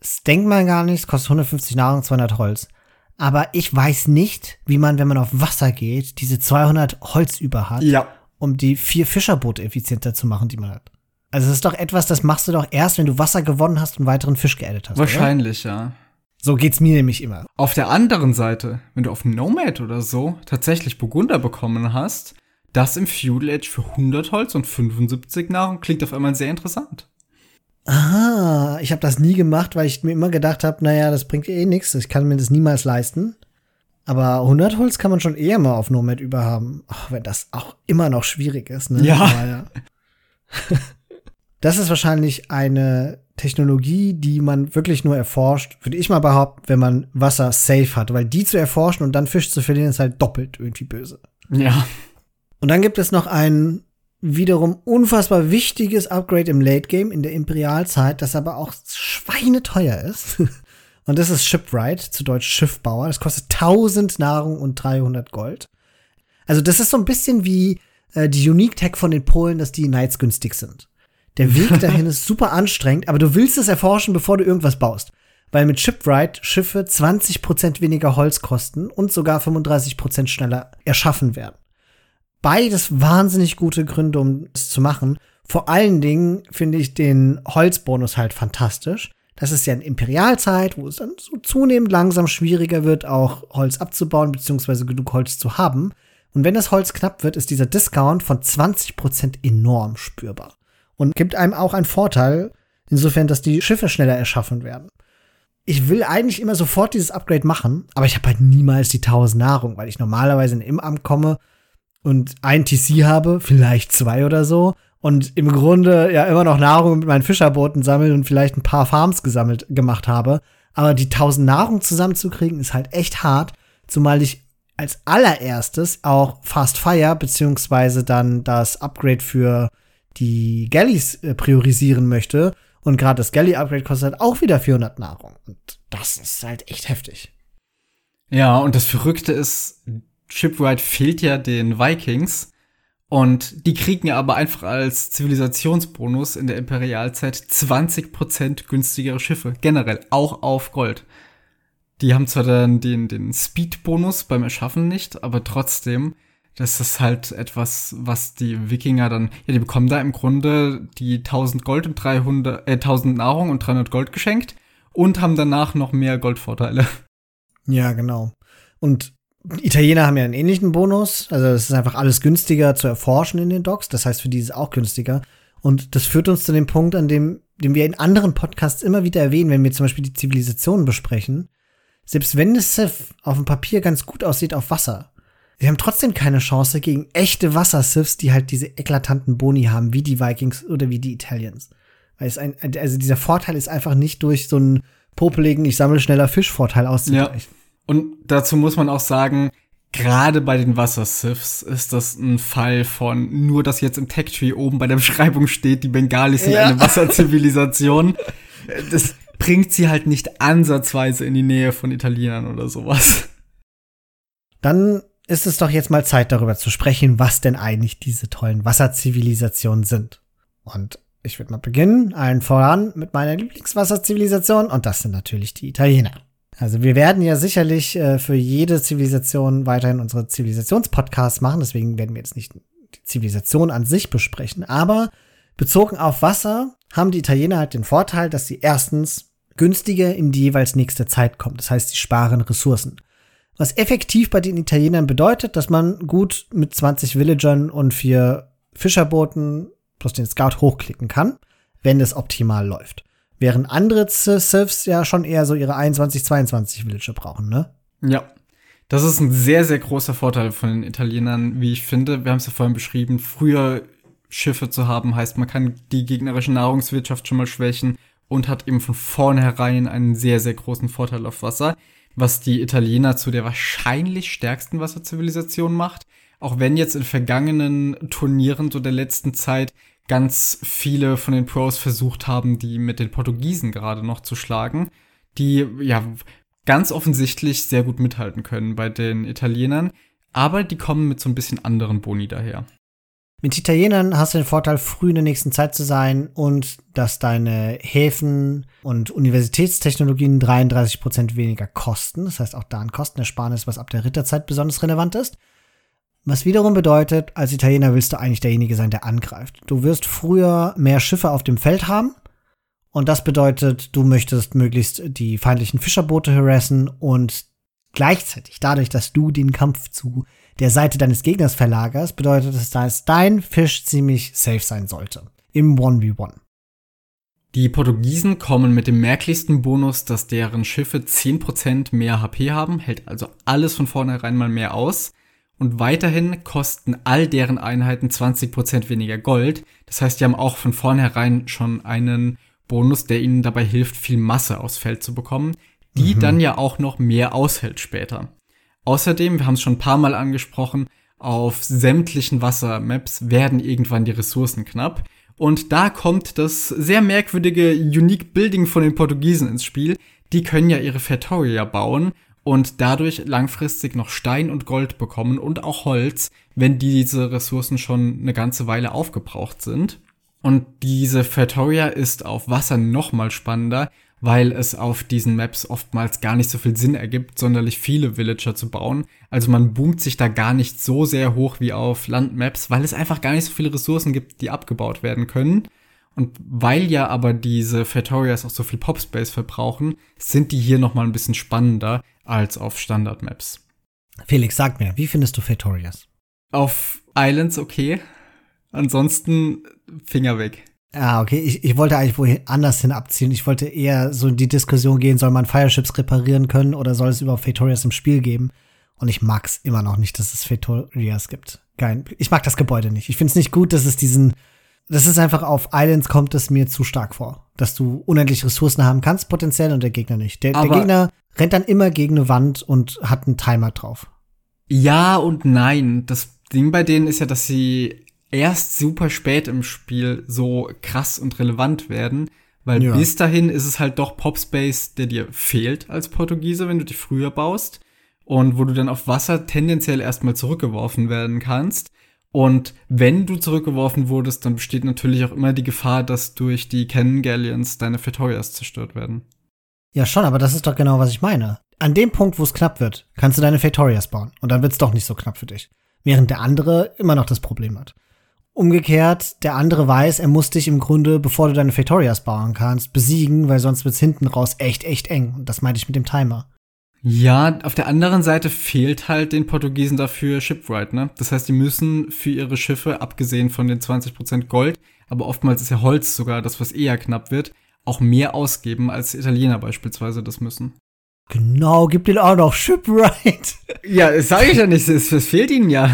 Das denkt man gar nicht, es kostet 150 Nahrung, 200 Holz. Aber ich weiß nicht, wie man, wenn man auf Wasser geht, diese 200 Holz über hat. Ja um die vier Fischerboote effizienter zu machen, die man hat. Also es ist doch etwas, das machst du doch erst, wenn du Wasser gewonnen hast und weiteren Fisch geaddet hast. Wahrscheinlich, oder? ja. So geht's mir nämlich immer. Auf der anderen Seite, wenn du auf Nomad oder so tatsächlich Burgunder bekommen hast, das im Fuel Age für 100 Holz und 75 Nahrung klingt auf einmal sehr interessant. Aha, ich habe das nie gemacht, weil ich mir immer gedacht habe, naja, das bringt eh nichts, ich kann mir das niemals leisten. Aber 100 Holz kann man schon eher mal auf Nomad überhaben, auch wenn das auch immer noch schwierig ist. Ne? Ja. ja. das ist wahrscheinlich eine Technologie, die man wirklich nur erforscht, würde ich mal behaupten, wenn man Wasser safe hat, weil die zu erforschen und dann Fisch zu verlieren ist halt doppelt irgendwie böse. Ja. Und dann gibt es noch ein wiederum unfassbar wichtiges Upgrade im Late Game in der Imperialzeit, das aber auch schweineteuer ist. Und das ist Shipwright, zu Deutsch Schiffbauer. Das kostet 1000 Nahrung und 300 Gold. Also das ist so ein bisschen wie äh, die Unique Tech von den Polen, dass die Knights günstig sind. Der Weg dahin ist super anstrengend, aber du willst es erforschen, bevor du irgendwas baust. Weil mit Shipwright Schiffe 20% weniger Holz kosten und sogar 35% schneller erschaffen werden beides wahnsinnig gute Gründe, um es zu machen. Vor allen Dingen finde ich den Holzbonus halt fantastisch. Das ist ja eine Imperialzeit, wo es dann so zunehmend langsam schwieriger wird, auch Holz abzubauen, beziehungsweise genug Holz zu haben. Und wenn das Holz knapp wird, ist dieser Discount von 20% enorm spürbar. Und gibt einem auch einen Vorteil, insofern, dass die Schiffe schneller erschaffen werden. Ich will eigentlich immer sofort dieses Upgrade machen, aber ich habe halt niemals die 1000 Nahrung, weil ich normalerweise in Im-Amt komme und ein TC habe, vielleicht zwei oder so, und im Grunde ja immer noch Nahrung mit meinen Fischerbooten sammeln und vielleicht ein paar Farms gesammelt gemacht habe. Aber die tausend Nahrung zusammenzukriegen ist halt echt hart, zumal ich als allererstes auch Fast Fire beziehungsweise dann das Upgrade für die Galleys äh, priorisieren möchte. Und gerade das Galley-Upgrade kostet halt auch wieder 400 Nahrung. Und das ist halt echt heftig. Ja, und das Verrückte ist, Shipwright fehlt ja den Vikings. Und die kriegen ja aber einfach als Zivilisationsbonus in der Imperialzeit 20% günstigere Schiffe. Generell, auch auf Gold. Die haben zwar dann den, den Speed-Bonus beim Erschaffen nicht, aber trotzdem, das ist halt etwas, was die Wikinger dann, ja, die bekommen da im Grunde die 1000 Gold und 300, äh, 1000 Nahrung und 300 Gold geschenkt und haben danach noch mehr Goldvorteile. Ja, genau. Und Italiener haben ja einen ähnlichen Bonus. Also es ist einfach alles günstiger zu erforschen in den Docks. Das heißt, für die ist es auch günstiger. Und das führt uns zu dem Punkt, an dem, dem wir in anderen Podcasts immer wieder erwähnen, wenn wir zum Beispiel die Zivilisationen besprechen. Selbst wenn das Sith auf dem Papier ganz gut aussieht auf Wasser, sie haben trotzdem keine Chance gegen echte Wasser-Siths, die halt diese eklatanten Boni haben, wie die Vikings oder wie die Italians. Weil es ein, also dieser Vorteil ist einfach nicht durch so einen popeligen, ich sammle schneller Fisch-Vorteil auszugleichen. Ja. Und dazu muss man auch sagen, gerade bei den Wassersifs ist das ein Fall von nur, dass jetzt im Tech-Tree oben bei der Beschreibung steht, die Bengalis sind ja. eine Wasserzivilisation. das bringt sie halt nicht ansatzweise in die Nähe von Italienern oder sowas. Dann ist es doch jetzt mal Zeit darüber zu sprechen, was denn eigentlich diese tollen Wasserzivilisationen sind. Und ich würde mal beginnen, allen voran mit meiner Lieblingswasserzivilisation und das sind natürlich die Italiener. Also wir werden ja sicherlich äh, für jede Zivilisation weiterhin unsere Zivilisationspodcasts machen, deswegen werden wir jetzt nicht die Zivilisation an sich besprechen, aber bezogen auf Wasser haben die Italiener halt den Vorteil, dass sie erstens günstiger in die jeweils nächste Zeit kommen. Das heißt, sie sparen Ressourcen. Was effektiv bei den Italienern bedeutet, dass man gut mit 20 Villagern und vier Fischerbooten plus den Scout hochklicken kann, wenn es optimal läuft. Während andere Siths ja schon eher so ihre 21, 22 Villager brauchen, ne? Ja. Das ist ein sehr, sehr großer Vorteil von den Italienern, wie ich finde. Wir haben es ja vorhin beschrieben, früher Schiffe zu haben, heißt, man kann die gegnerische Nahrungswirtschaft schon mal schwächen und hat eben von vornherein einen sehr, sehr großen Vorteil auf Wasser, was die Italiener zu der wahrscheinlich stärksten Wasserzivilisation macht. Auch wenn jetzt in vergangenen Turnieren so der letzten Zeit ganz viele von den Pros versucht haben, die mit den Portugiesen gerade noch zu schlagen, die ja ganz offensichtlich sehr gut mithalten können bei den Italienern, aber die kommen mit so ein bisschen anderen Boni daher. Mit Italienern hast du den Vorteil, früh in der nächsten Zeit zu sein und dass deine Häfen und Universitätstechnologien 33% weniger kosten. Das heißt auch da ein Kostenersparnis, was ab der Ritterzeit besonders relevant ist. Was wiederum bedeutet, als Italiener willst du eigentlich derjenige sein, der angreift. Du wirst früher mehr Schiffe auf dem Feld haben. Und das bedeutet, du möchtest möglichst die feindlichen Fischerboote harassen und Gleichzeitig, dadurch, dass du den Kampf zu der Seite deines Gegners verlagerst, bedeutet es, dass dein Fisch ziemlich safe sein sollte. Im 1v1. Die Portugiesen kommen mit dem merklichsten Bonus, dass deren Schiffe 10% mehr HP haben, hält also alles von vornherein mal mehr aus. Und weiterhin kosten all deren Einheiten 20% weniger Gold. Das heißt, die haben auch von vornherein schon einen Bonus, der ihnen dabei hilft, viel Masse aufs Feld zu bekommen, die mhm. dann ja auch noch mehr aushält später. Außerdem, wir haben es schon ein paar Mal angesprochen, auf sämtlichen Wassermaps werden irgendwann die Ressourcen knapp. Und da kommt das sehr merkwürdige Unique Building von den Portugiesen ins Spiel. Die können ja ihre Fatoria bauen und dadurch langfristig noch Stein und Gold bekommen und auch Holz, wenn diese Ressourcen schon eine ganze Weile aufgebraucht sind. Und diese Fatoria ist auf Wasser noch mal spannender, weil es auf diesen Maps oftmals gar nicht so viel Sinn ergibt, sonderlich viele Villager zu bauen. Also man boomt sich da gar nicht so sehr hoch wie auf Landmaps, weil es einfach gar nicht so viele Ressourcen gibt, die abgebaut werden können. Und weil ja aber diese Fatorias auch so viel Popspace verbrauchen, sind die hier noch mal ein bisschen spannender als auf Standard-Maps. Felix, sag mir, wie findest du Fatorias? Auf Islands okay. Ansonsten Finger weg. Ah, okay. Ich, ich wollte eigentlich wohin anders hin abziehen. Ich wollte eher so in die Diskussion gehen, soll man Fireships reparieren können oder soll es überhaupt Fatorias im Spiel geben? Und ich mag's immer noch nicht, dass es Fatorias gibt. Geil. Ich mag das Gebäude nicht. Ich find's nicht gut, dass es diesen, das ist einfach auf Islands kommt es mir zu stark vor. Dass du unendlich Ressourcen haben kannst, potenziell, und der Gegner nicht. Der, der Gegner rennt dann immer gegen eine Wand und hat einen Timer drauf. Ja und nein. Das Ding bei denen ist ja, dass sie erst super spät im Spiel so krass und relevant werden, weil ja. bis dahin ist es halt doch Popspace, der dir fehlt als Portugiese, wenn du dich früher baust und wo du dann auf Wasser tendenziell erstmal zurückgeworfen werden kannst. Und wenn du zurückgeworfen wurdest, dann besteht natürlich auch immer die Gefahr, dass durch die Cannon Galleons deine Fetorias zerstört werden. Ja, schon, aber das ist doch genau, was ich meine. An dem Punkt, wo es knapp wird, kannst du deine Fetorias bauen. Und dann wird es doch nicht so knapp für dich. Während der andere immer noch das Problem hat. Umgekehrt, der andere weiß, er muss dich im Grunde, bevor du deine Fetorias bauen kannst, besiegen, weil sonst wird's hinten raus echt, echt eng. Und das meinte ich mit dem Timer. Ja, auf der anderen Seite fehlt halt den Portugiesen dafür Shipwright, ne? Das heißt, die müssen für ihre Schiffe, abgesehen von den 20% Gold, aber oftmals ist ja Holz sogar das, was eher knapp wird, auch mehr ausgeben, als Italiener beispielsweise das müssen. Genau, gibt ihnen auch noch Shipwright. ja, das sage ich ja nicht, es, es fehlt ihnen ja.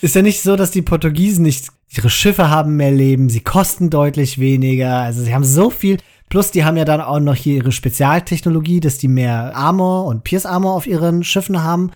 Ist ja nicht so, dass die Portugiesen nicht Ihre Schiffe haben mehr Leben, sie kosten deutlich weniger. Also sie haben so viel. Plus, die haben ja dann auch noch hier ihre Spezialtechnologie, dass die mehr Armor und Pierce Armor auf ihren Schiffen haben.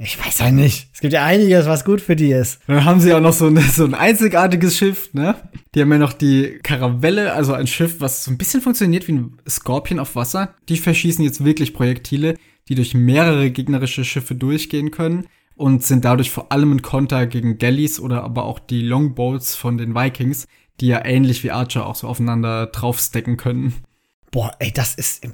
Ich weiß ja nicht. Es gibt ja einiges, was gut für die ist. Dann haben sie auch noch so ein, so ein einzigartiges Schiff, ne? Die haben ja noch die Karavelle, also ein Schiff, was so ein bisschen funktioniert wie ein Scorpion auf Wasser. Die verschießen jetzt wirklich Projektile, die durch mehrere gegnerische Schiffe durchgehen können und sind dadurch vor allem ein Konter gegen Galleys oder aber auch die Longboats von den Vikings, die ja ähnlich wie Archer auch so aufeinander draufstecken können. Boah, ey, das ist.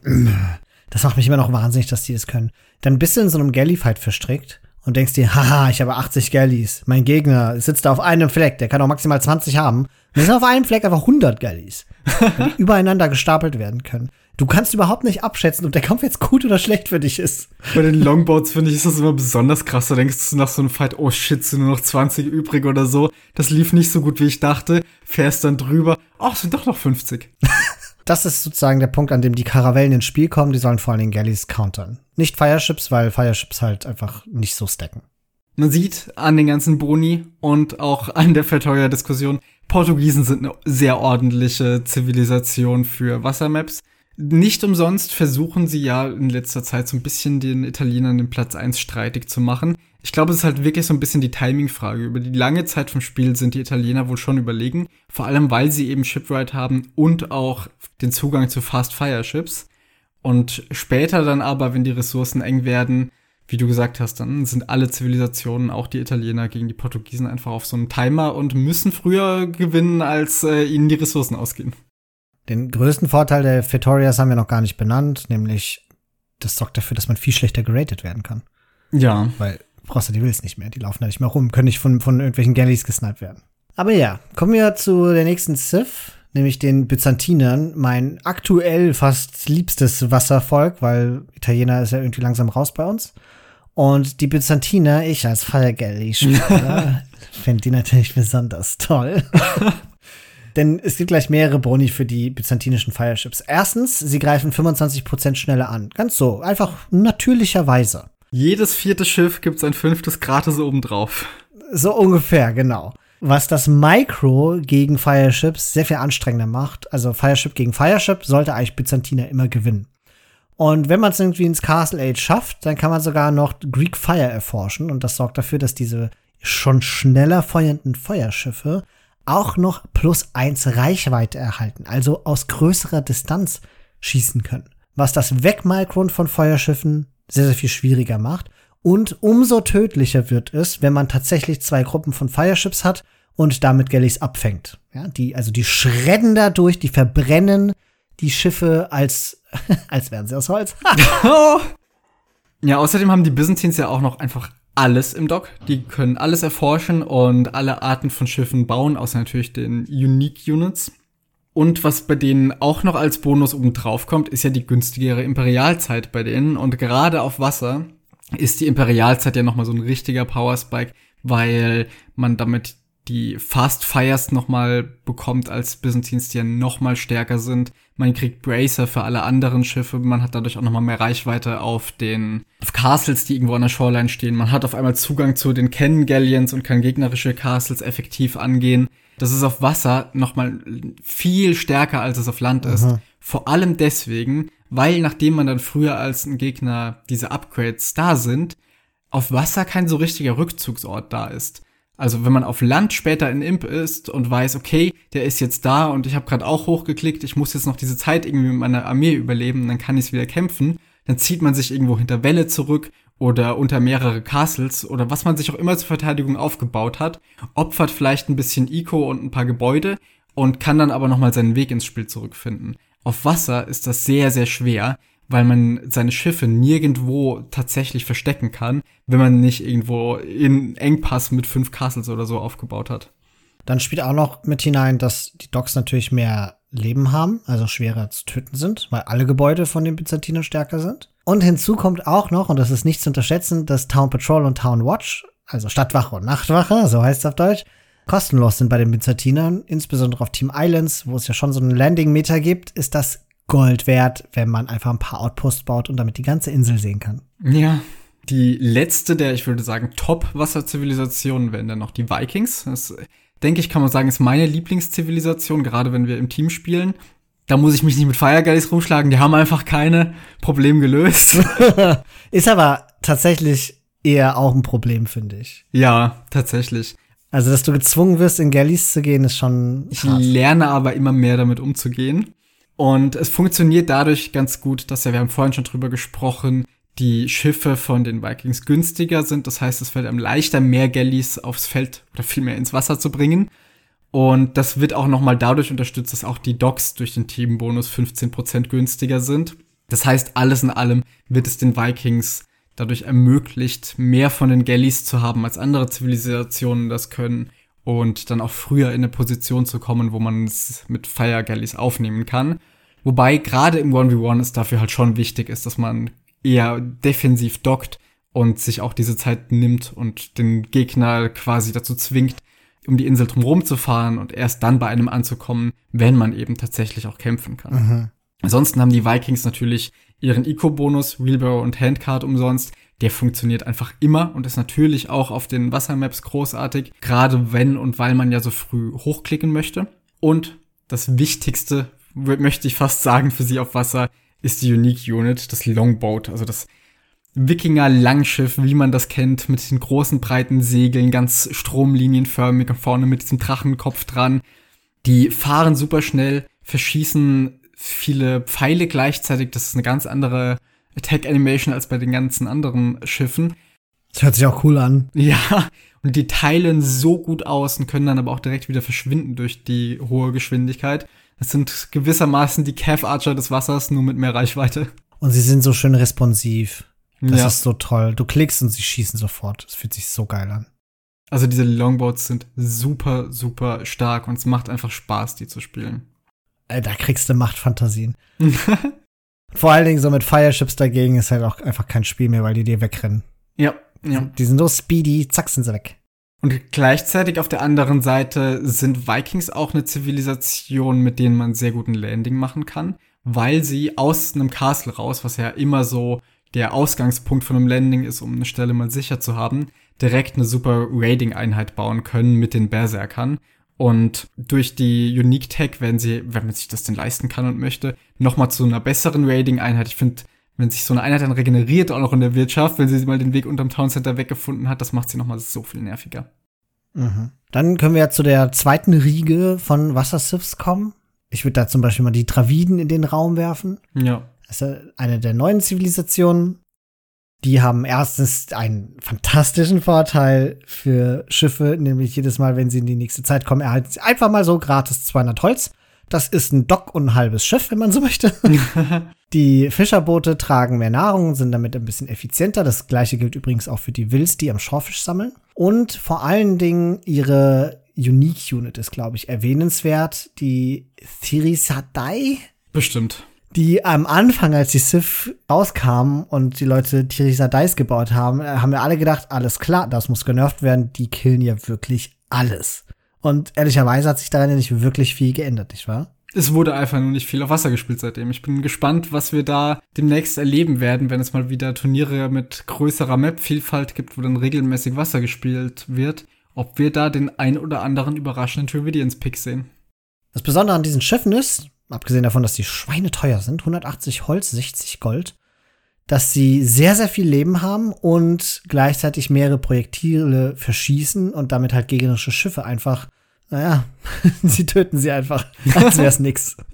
Das macht mich immer noch wahnsinnig, dass die das können. Dann bist du in so einem Galley-Fight verstrickt und denkst dir, haha, ich habe 80 Galleys. Mein Gegner sitzt da auf einem Fleck, der kann auch maximal 20 haben. Es sind auf einem Fleck einfach 100 Galleys, die übereinander gestapelt werden können. Du kannst überhaupt nicht abschätzen, ob der Kampf jetzt gut oder schlecht für dich ist. Bei den Longboats finde ich ist das immer besonders krass. Da denkst du nach so einem Fight, oh shit, sind nur noch 20 übrig oder so. Das lief nicht so gut, wie ich dachte. Fährst dann drüber. Ach, sind doch noch 50. das ist sozusagen der Punkt, an dem die Karavellen ins Spiel kommen. Die sollen vor allen Dingen Galleys countern. Nicht Fireships, weil Fireships halt einfach nicht so stacken. Man sieht an den ganzen Boni und auch an der Verteuer-Diskussion, Portugiesen sind eine sehr ordentliche Zivilisation für Wassermaps. Nicht umsonst versuchen sie ja in letzter Zeit so ein bisschen den Italienern den Platz 1 streitig zu machen. Ich glaube, es ist halt wirklich so ein bisschen die Timing-Frage. Über die lange Zeit vom Spiel sind die Italiener wohl schon überlegen. Vor allem, weil sie eben Shipwright haben und auch den Zugang zu Fast Fire Ships. Und später dann aber, wenn die Ressourcen eng werden, wie du gesagt hast, dann sind alle Zivilisationen, auch die Italiener gegen die Portugiesen, einfach auf so einem Timer und müssen früher gewinnen, als äh, ihnen die Ressourcen ausgehen. Den größten Vorteil der Fetorias haben wir noch gar nicht benannt, nämlich das sorgt dafür, dass man viel schlechter geratet werden kann. Ja. Weil brauchst du die Wills nicht mehr, die laufen da nicht mehr rum, können nicht von, von irgendwelchen Galleys gesniped werden. Aber ja, kommen wir zu der nächsten Civ, nämlich den Byzantinern, mein aktuell fast liebstes Wasservolk, weil Italiener ist ja irgendwie langsam raus bei uns. Und die Byzantiner, ich als Fire Galley-Spieler, finde die natürlich besonders toll. Denn es gibt gleich mehrere Boni für die byzantinischen Fireships. Erstens, sie greifen 25% schneller an. Ganz so, einfach natürlicherweise. Jedes vierte Schiff gibt es ein fünftes gratis obendrauf. So ungefähr, genau. Was das Micro gegen Fireships sehr viel anstrengender macht. Also Fireship gegen Fireship sollte eigentlich Byzantiner immer gewinnen. Und wenn man es irgendwie ins Castle Age schafft, dann kann man sogar noch Greek Fire erforschen. Und das sorgt dafür, dass diese schon schneller feuernden Feuerschiffe auch noch plus eins Reichweite erhalten, also aus größerer Distanz schießen können. Was das Wegmikron von Feuerschiffen sehr, sehr viel schwieriger macht. Und umso tödlicher wird es, wenn man tatsächlich zwei Gruppen von Fireships hat und damit Galleys abfängt. Ja, die, also die schredden da durch, die verbrennen die Schiffe als, als wären sie aus Holz. ja, außerdem haben die Byzantines ja auch noch einfach alles im Dock. Die können alles erforschen und alle Arten von Schiffen bauen, außer natürlich den Unique Units. Und was bei denen auch noch als Bonus oben drauf kommt, ist ja die günstigere Imperialzeit bei denen. Und gerade auf Wasser ist die Imperialzeit ja nochmal so ein richtiger Power Spike, weil man damit die Fast Fires nochmal bekommt als Byzantines, die ja nochmal stärker sind. Man kriegt Bracer für alle anderen Schiffe. Man hat dadurch auch nochmal mehr Reichweite auf den auf Castles, die irgendwo an der Shoreline stehen. Man hat auf einmal Zugang zu den Cannon Galleons und kann gegnerische Castles effektiv angehen. Das ist auf Wasser nochmal viel stärker, als es auf Land ist. Aha. Vor allem deswegen, weil nachdem man dann früher als ein Gegner diese Upgrades da sind, auf Wasser kein so richtiger Rückzugsort da ist. Also wenn man auf Land später in Imp ist und weiß, okay, der ist jetzt da und ich habe gerade auch hochgeklickt, ich muss jetzt noch diese Zeit irgendwie mit meiner Armee überleben, dann kann ich wieder kämpfen, dann zieht man sich irgendwo hinter Welle zurück oder unter mehrere Castles oder was man sich auch immer zur Verteidigung aufgebaut hat, opfert vielleicht ein bisschen Eco und ein paar Gebäude und kann dann aber nochmal seinen Weg ins Spiel zurückfinden. Auf Wasser ist das sehr, sehr schwer, weil man seine Schiffe nirgendwo tatsächlich verstecken kann, wenn man nicht irgendwo in Engpass mit fünf Castles oder so aufgebaut hat. Dann spielt auch noch mit hinein, dass die Docks natürlich mehr Leben haben, also schwerer zu töten sind, weil alle Gebäude von den Byzantinern stärker sind. Und hinzu kommt auch noch, und das ist nicht zu unterschätzen, dass Town Patrol und Town Watch, also Stadtwache und Nachtwache, so heißt es auf Deutsch, kostenlos sind bei den Byzantinern, insbesondere auf Team Islands, wo es ja schon so einen Landing-Meter gibt, ist das Gold wert, wenn man einfach ein paar Outposts baut und damit die ganze Insel sehen kann. Ja. Die letzte der, ich würde sagen, Top-Wasserzivilisationen wären dann noch die Vikings. Das, denke ich, kann man sagen, ist meine Lieblingszivilisation, gerade wenn wir im Team spielen. Da muss ich mich nicht mit Fireguys rumschlagen, die haben einfach keine Probleme gelöst. ist aber tatsächlich eher auch ein Problem, finde ich. Ja, tatsächlich. Also, dass du gezwungen wirst, in Galleys zu gehen, ist schon. Ich hart. lerne aber immer mehr damit umzugehen. Und es funktioniert dadurch ganz gut, dass ja, wir haben vorhin schon drüber gesprochen, die Schiffe von den Vikings günstiger sind. Das heißt, es fällt einem leichter, mehr Galleys aufs Feld oder vielmehr ins Wasser zu bringen. Und das wird auch nochmal dadurch unterstützt, dass auch die Docks durch den Teambonus 15% günstiger sind. Das heißt, alles in allem wird es den Vikings dadurch ermöglicht, mehr von den Galleys zu haben, als andere Zivilisationen das können und dann auch früher in eine Position zu kommen, wo man es mit Fire Galleys aufnehmen kann. Wobei gerade im 1v1 es dafür halt schon wichtig ist, dass man eher defensiv dockt und sich auch diese Zeit nimmt und den Gegner quasi dazu zwingt, um die Insel drumherum zu fahren und erst dann bei einem anzukommen, wenn man eben tatsächlich auch kämpfen kann. Mhm. Ansonsten haben die Vikings natürlich ihren Eco-Bonus, Wheelbarrow und Handcard umsonst der funktioniert einfach immer und ist natürlich auch auf den Wassermaps großartig, gerade wenn und weil man ja so früh hochklicken möchte. Und das Wichtigste, möchte ich fast sagen, für sie auf Wasser ist die Unique Unit, das Longboat, also das Wikinger-Langschiff, wie man das kennt, mit den großen breiten Segeln, ganz stromlinienförmig und vorne mit diesem Drachenkopf dran. Die fahren super schnell, verschießen viele Pfeile gleichzeitig. Das ist eine ganz andere Attack Animation als bei den ganzen anderen Schiffen. Das hört sich auch cool an. Ja, und die teilen so gut aus und können dann aber auch direkt wieder verschwinden durch die hohe Geschwindigkeit. Das sind gewissermaßen die Cav Archer des Wassers, nur mit mehr Reichweite. Und sie sind so schön responsiv. Das ja. ist so toll. Du klickst und sie schießen sofort. Das fühlt sich so geil an. Also diese Longboats sind super, super stark und es macht einfach Spaß, die zu spielen. Äh, da kriegst du Machtfantasien. Vor allen Dingen so mit Fireships dagegen ist halt auch einfach kein Spiel mehr, weil die dir wegrennen. Ja, ja. Die sind so speedy, zack, sind sie weg. Und gleichzeitig auf der anderen Seite sind Vikings auch eine Zivilisation, mit denen man sehr guten Landing machen kann, weil sie aus einem Castle raus, was ja immer so der Ausgangspunkt von einem Landing ist, um eine Stelle mal sicher zu haben, direkt eine super Raiding-Einheit bauen können mit den Berserkern. Und durch die Unique Tech werden sie, wenn man sich das denn leisten kann und möchte, noch mal zu einer besseren Raiding-Einheit. Ich finde, wenn sich so eine Einheit dann regeneriert, auch noch in der Wirtschaft, wenn sie mal den Weg unterm Town Center weggefunden hat, das macht sie noch mal so viel nerviger. Mhm. Dann können wir ja zu der zweiten Riege von Wassersifs kommen. Ich würde da zum Beispiel mal die Traviden in den Raum werfen. Ja. Das ist eine der neuen Zivilisationen. Die haben erstens einen fantastischen Vorteil für Schiffe, nämlich jedes Mal, wenn sie in die nächste Zeit kommen, erhalten sie einfach mal so gratis 200 Holz. Das ist ein Dock und ein halbes Schiff, wenn man so möchte. die Fischerboote tragen mehr Nahrung, sind damit ein bisschen effizienter. Das gleiche gilt übrigens auch für die Wills, die am Schorfisch sammeln. Und vor allen Dingen ihre Unique Unit ist, glaube ich, erwähnenswert. Die Thirisadai. Bestimmt die am Anfang, als die Sith rauskamen und die Leute Tirisa Dice gebaut haben, äh, haben wir alle gedacht, alles klar, das muss genervt werden, die killen ja wirklich alles. Und ehrlicherweise hat sich daran ja nicht wirklich viel geändert, nicht wahr? Es wurde einfach nur nicht viel auf Wasser gespielt seitdem. Ich bin gespannt, was wir da demnächst erleben werden, wenn es mal wieder Turniere mit größerer Map-Vielfalt gibt, wo dann regelmäßig Wasser gespielt wird. Ob wir da den ein oder anderen überraschenden Trivedians-Pick sehen. Das Besondere an diesen Schiffen ist, abgesehen davon, dass die Schweine teuer sind, 180 Holz, 60 Gold, dass sie sehr, sehr viel Leben haben und gleichzeitig mehrere Projektile verschießen und damit halt gegnerische Schiffe einfach, naja, sie töten sie einfach, als wär's nix.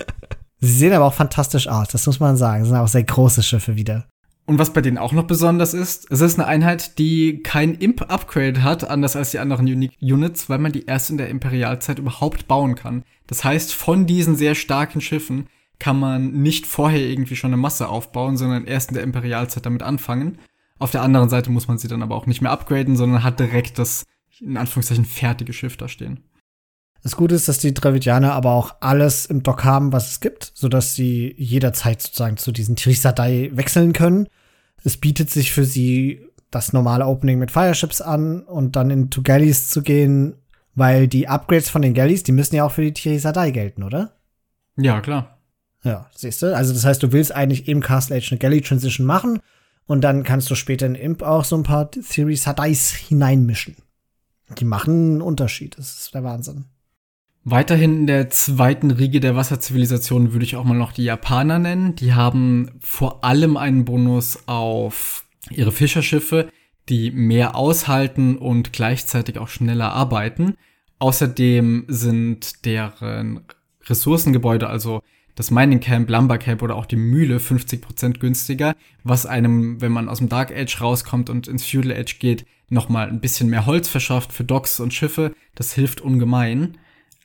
Sie sehen aber auch fantastisch aus, das muss man sagen. Das sind auch sehr große Schiffe wieder. Und was bei denen auch noch besonders ist, es ist eine Einheit, die kein Imp-Upgrade hat, anders als die anderen Unique Units, weil man die erst in der Imperialzeit überhaupt bauen kann. Das heißt, von diesen sehr starken Schiffen kann man nicht vorher irgendwie schon eine Masse aufbauen, sondern erst in der Imperialzeit damit anfangen. Auf der anderen Seite muss man sie dann aber auch nicht mehr upgraden, sondern hat direkt das, in Anführungszeichen, fertige Schiff da stehen. Das Gute ist, dass die Dravidianer aber auch alles im Dock haben, was es gibt, sodass sie jederzeit sozusagen zu diesen Trisadai wechseln können es bietet sich für sie das normale Opening mit Fireships an und dann into Galleys zu gehen, weil die Upgrades von den Galleys, die müssen ja auch für die Tirisadai gelten, oder? Ja, klar. Ja, siehst du? Also das heißt, du willst eigentlich im Castle Age eine Galley Transition machen und dann kannst du später in Imp auch so ein paar Tirisadais hineinmischen. Die machen einen Unterschied. Das ist der Wahnsinn. Weiterhin in der zweiten Riege der Wasserzivilisation würde ich auch mal noch die Japaner nennen. Die haben vor allem einen Bonus auf ihre Fischerschiffe, die mehr aushalten und gleichzeitig auch schneller arbeiten. Außerdem sind deren Ressourcengebäude, also das Mining Camp, Lumber Camp oder auch die Mühle 50% günstiger, was einem, wenn man aus dem Dark Age rauskommt und ins Feudal Age geht, nochmal ein bisschen mehr Holz verschafft für Docks und Schiffe. Das hilft ungemein.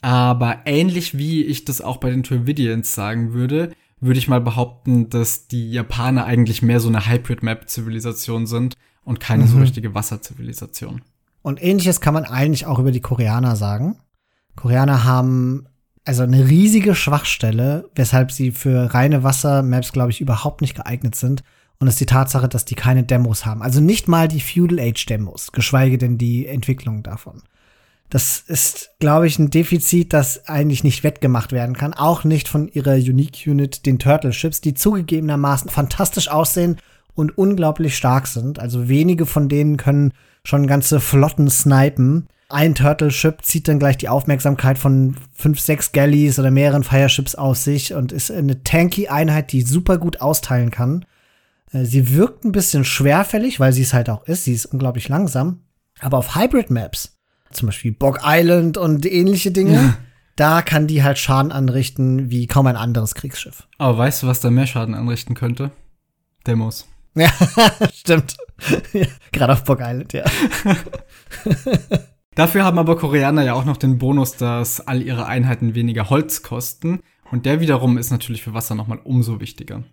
Aber ähnlich wie ich das auch bei den Turvidians sagen würde, würde ich mal behaupten, dass die Japaner eigentlich mehr so eine Hybrid-Map-Zivilisation sind und keine mhm. so richtige Wasserzivilisation. Und ähnliches kann man eigentlich auch über die Koreaner sagen. Koreaner haben also eine riesige Schwachstelle, weshalb sie für reine Wasser-Maps, glaube ich, überhaupt nicht geeignet sind. Und ist die Tatsache, dass die keine Demos haben. Also nicht mal die Feudal Age Demos, geschweige denn die Entwicklung davon. Das ist, glaube ich, ein Defizit, das eigentlich nicht wettgemacht werden kann. Auch nicht von ihrer Unique Unit, den Turtle Ships, die zugegebenermaßen fantastisch aussehen und unglaublich stark sind. Also wenige von denen können schon ganze Flotten snipen. Ein Turtle Ship zieht dann gleich die Aufmerksamkeit von fünf, sechs Galleys oder mehreren Fireships aus sich und ist eine tanky Einheit, die super gut austeilen kann. Äh, sie wirkt ein bisschen schwerfällig, weil sie es halt auch ist. Sie ist unglaublich langsam. Aber auf Hybrid Maps zum Beispiel Bog Island und ähnliche Dinge. Ja. Da kann die halt Schaden anrichten wie kaum ein anderes Kriegsschiff. Aber weißt du, was da mehr Schaden anrichten könnte? Demos. Ja, stimmt. Ja, Gerade auf Bog Island, ja. Dafür haben aber Koreaner ja auch noch den Bonus, dass all ihre Einheiten weniger Holz kosten. Und der wiederum ist natürlich für Wasser nochmal umso wichtiger.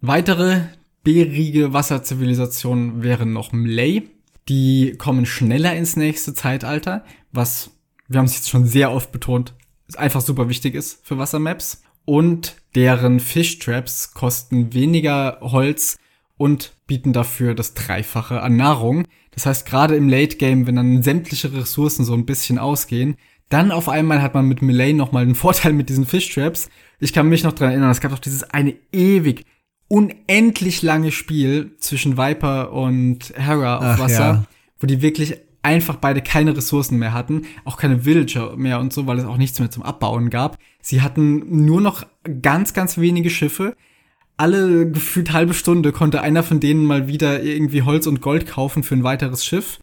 Weitere bärige Wasserzivilisationen wären noch Mlay. Die kommen schneller ins nächste Zeitalter, was, wir haben es jetzt schon sehr oft betont, einfach super wichtig ist für Wassermaps. Und deren Fishtraps kosten weniger Holz und bieten dafür das Dreifache an Nahrung. Das heißt, gerade im Late Game, wenn dann sämtliche Ressourcen so ein bisschen ausgehen, dann auf einmal hat man mit Melee nochmal einen Vorteil mit diesen Fish Traps. Ich kann mich noch dran erinnern, es gab doch dieses eine ewig, unendlich lange Spiel zwischen Viper und Hera auf Ach, Wasser, ja. wo die wirklich einfach beide keine Ressourcen mehr hatten, auch keine Villager mehr und so, weil es auch nichts mehr zum Abbauen gab. Sie hatten nur noch ganz, ganz wenige Schiffe. Alle gefühlt halbe Stunde konnte einer von denen mal wieder irgendwie Holz und Gold kaufen für ein weiteres Schiff.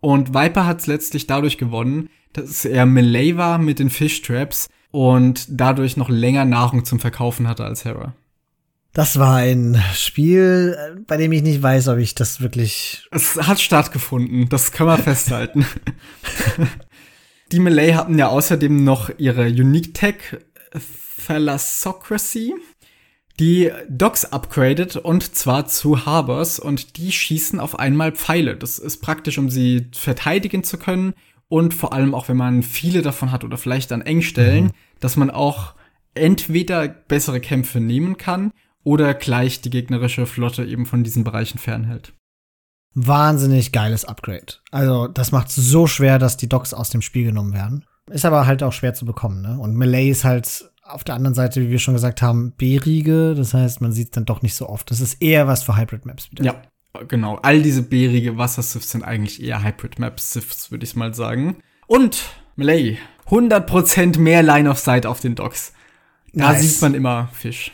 Und Viper hat es letztlich dadurch gewonnen, dass er Melee war mit den Fish Traps und dadurch noch länger Nahrung zum Verkaufen hatte als Hera. Das war ein Spiel, bei dem ich nicht weiß, ob ich das wirklich. Es hat stattgefunden, das können wir festhalten. Die Melee hatten ja außerdem noch ihre Unique Tech Thalassocracy, die Docks upgradet und zwar zu Harbors und die schießen auf einmal Pfeile. Das ist praktisch, um sie verteidigen zu können und vor allem auch, wenn man viele davon hat oder vielleicht an Engstellen, mhm. dass man auch entweder bessere Kämpfe nehmen kann oder gleich die gegnerische Flotte eben von diesen Bereichen fernhält. Wahnsinnig geiles Upgrade. Also, das macht so schwer, dass die Docks aus dem Spiel genommen werden. Ist aber halt auch schwer zu bekommen, ne? Und Melee ist halt auf der anderen Seite, wie wir schon gesagt haben, B-Riege. Das heißt, man sieht es dann doch nicht so oft. Das ist eher was für Hybrid-Maps wieder. Ja, genau. All diese B-Riege Wassersifts sind eigentlich eher Hybrid-Map-Sifts, würde ich mal sagen. Und Melee. 100% mehr Line of Sight auf den Docks. Da nice. sieht man immer Fisch.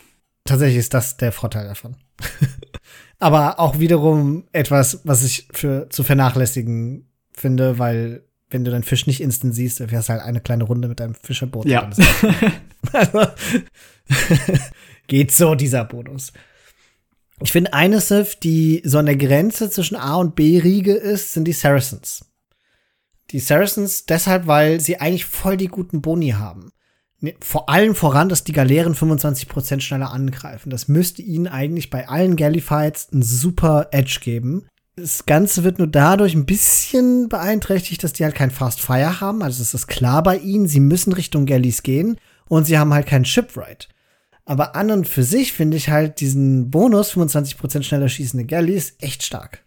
Tatsächlich ist das der Vorteil davon. Aber auch wiederum etwas, was ich für zu vernachlässigen finde, weil wenn du deinen Fisch nicht instant siehst, dann fährst halt eine kleine Runde mit deinem Fischerboot. Ja. also, geht so dieser Bonus. Ich finde eine Sif, die so an der Grenze zwischen A und B-Riege ist, sind die Saracens. Die Saracens deshalb, weil sie eigentlich voll die guten Boni haben. Vor allem voran, dass die Galeeren 25% schneller angreifen. Das müsste ihnen eigentlich bei allen Galley-Fights einen super Edge geben. Das Ganze wird nur dadurch ein bisschen beeinträchtigt, dass die halt kein Fast Fire haben. Also es ist klar bei ihnen, sie müssen Richtung Galleys gehen und sie haben halt keinen Shipwright. Aber an und für sich finde ich halt diesen Bonus, 25% schneller schießende Galleys, echt stark.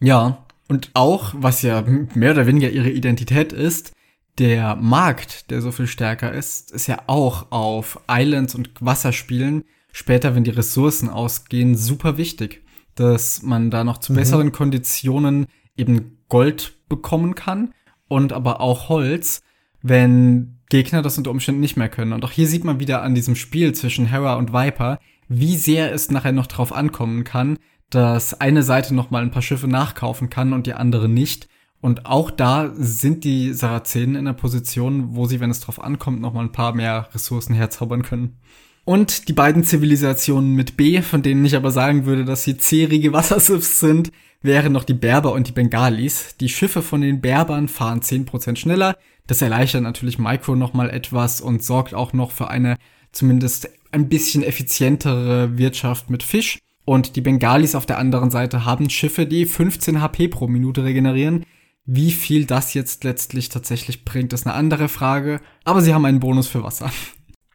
Ja, und auch, was ja mehr oder weniger ihre Identität ist, der Markt, der so viel stärker ist, ist ja auch auf Islands und Wasserspielen später, wenn die Ressourcen ausgehen, super wichtig, dass man da noch zu mhm. besseren Konditionen eben Gold bekommen kann und aber auch Holz, wenn Gegner das unter Umständen nicht mehr können. Und auch hier sieht man wieder an diesem Spiel zwischen Hera und Viper, wie sehr es nachher noch drauf ankommen kann, dass eine Seite noch mal ein paar Schiffe nachkaufen kann und die andere nicht und auch da sind die Sarazenen in der Position, wo sie, wenn es drauf ankommt, noch mal ein paar mehr Ressourcen herzaubern können. Und die beiden Zivilisationen mit B, von denen ich aber sagen würde, dass sie zährige Wassersifs sind, wären noch die Berber und die Bengalis. Die Schiffe von den Berbern fahren 10% schneller. Das erleichtert natürlich Micro noch mal etwas und sorgt auch noch für eine zumindest ein bisschen effizientere Wirtschaft mit Fisch. Und die Bengalis auf der anderen Seite haben Schiffe, die 15 HP pro Minute regenerieren. Wie viel das jetzt letztlich tatsächlich bringt, ist eine andere Frage. Aber sie haben einen Bonus für Wasser.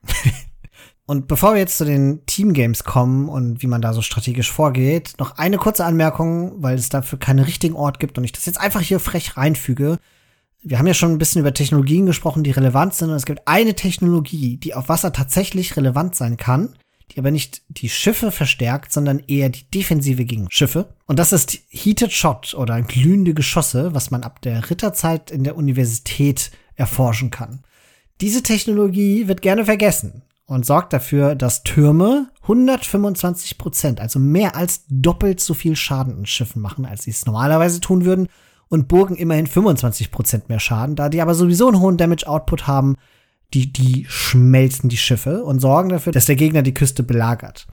Und bevor wir jetzt zu den Teamgames kommen und wie man da so strategisch vorgeht, noch eine kurze Anmerkung, weil es dafür keinen richtigen Ort gibt und ich das jetzt einfach hier frech reinfüge. Wir haben ja schon ein bisschen über Technologien gesprochen, die relevant sind und es gibt eine Technologie, die auf Wasser tatsächlich relevant sein kann die aber nicht die Schiffe verstärkt, sondern eher die Defensive gegen Schiffe. Und das ist Heated Shot oder glühende Geschosse, was man ab der Ritterzeit in der Universität erforschen kann. Diese Technologie wird gerne vergessen und sorgt dafür, dass Türme 125 Prozent, also mehr als doppelt so viel Schaden in Schiffen machen, als sie es normalerweise tun würden, und Burgen immerhin 25 Prozent mehr Schaden, da die aber sowieso einen hohen Damage Output haben die, die schmelzen die Schiffe und sorgen dafür, dass der Gegner die Küste belagert.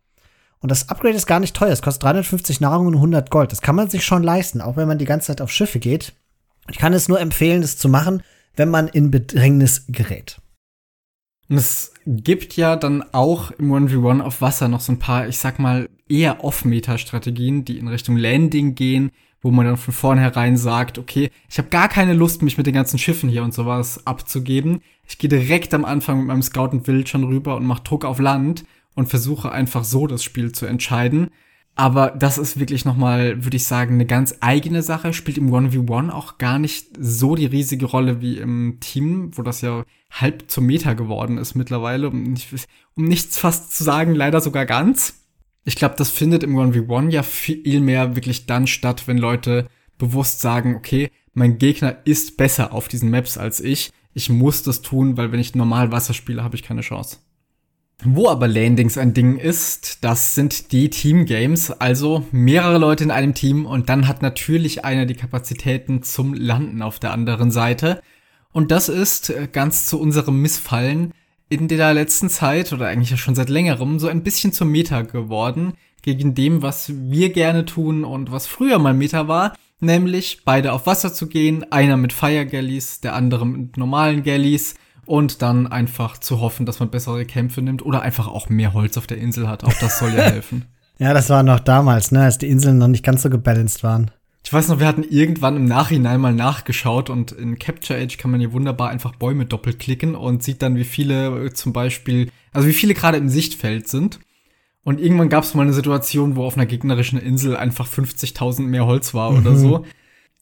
Und das Upgrade ist gar nicht teuer. Es kostet 350 Nahrung und 100 Gold. Das kann man sich schon leisten, auch wenn man die ganze Zeit auf Schiffe geht. Ich kann es nur empfehlen, das zu machen, wenn man in Bedrängnis gerät. Es gibt ja dann auch im 1v1 auf Wasser noch so ein paar, ich sag mal, eher Off-Meta-Strategien, die in Richtung Landing gehen, wo man dann von vornherein sagt, okay, ich habe gar keine Lust, mich mit den ganzen Schiffen hier und sowas abzugeben. Ich gehe direkt am Anfang mit meinem Scout und Wild schon rüber und mache Druck auf Land und versuche einfach so das Spiel zu entscheiden. Aber das ist wirklich nochmal, würde ich sagen, eine ganz eigene Sache. Spielt im 1v1 auch gar nicht so die riesige Rolle wie im Team, wo das ja halb zum Meta geworden ist mittlerweile. Um, um nichts fast zu sagen, leider sogar ganz. Ich glaube, das findet im 1v1 ja viel mehr wirklich dann statt, wenn Leute bewusst sagen, okay, mein Gegner ist besser auf diesen Maps als ich. Ich muss das tun, weil wenn ich normal Wasser spiele, habe ich keine Chance. Wo aber Landings ein Ding ist, das sind die Teamgames, also mehrere Leute in einem Team und dann hat natürlich einer die Kapazitäten zum Landen auf der anderen Seite. Und das ist äh, ganz zu unserem Missfallen in der letzten Zeit oder eigentlich ja schon seit längerem so ein bisschen zum Meta geworden, gegen dem, was wir gerne tun und was früher mal Meta war, nämlich beide auf Wasser zu gehen, einer mit Fire Galleys, der andere mit normalen Galleys und dann einfach zu hoffen, dass man bessere Kämpfe nimmt oder einfach auch mehr Holz auf der Insel hat. Auch das soll ja helfen. ja, das war noch damals, ne, als die Inseln noch nicht ganz so gebalanced waren. Ich weiß noch, wir hatten irgendwann im Nachhinein mal nachgeschaut und in Capture Age kann man hier wunderbar einfach Bäume doppelklicken und sieht dann, wie viele äh, zum Beispiel, also wie viele gerade im Sichtfeld sind. Und irgendwann gab es mal eine Situation, wo auf einer gegnerischen Insel einfach 50.000 mehr Holz war oder mhm. so.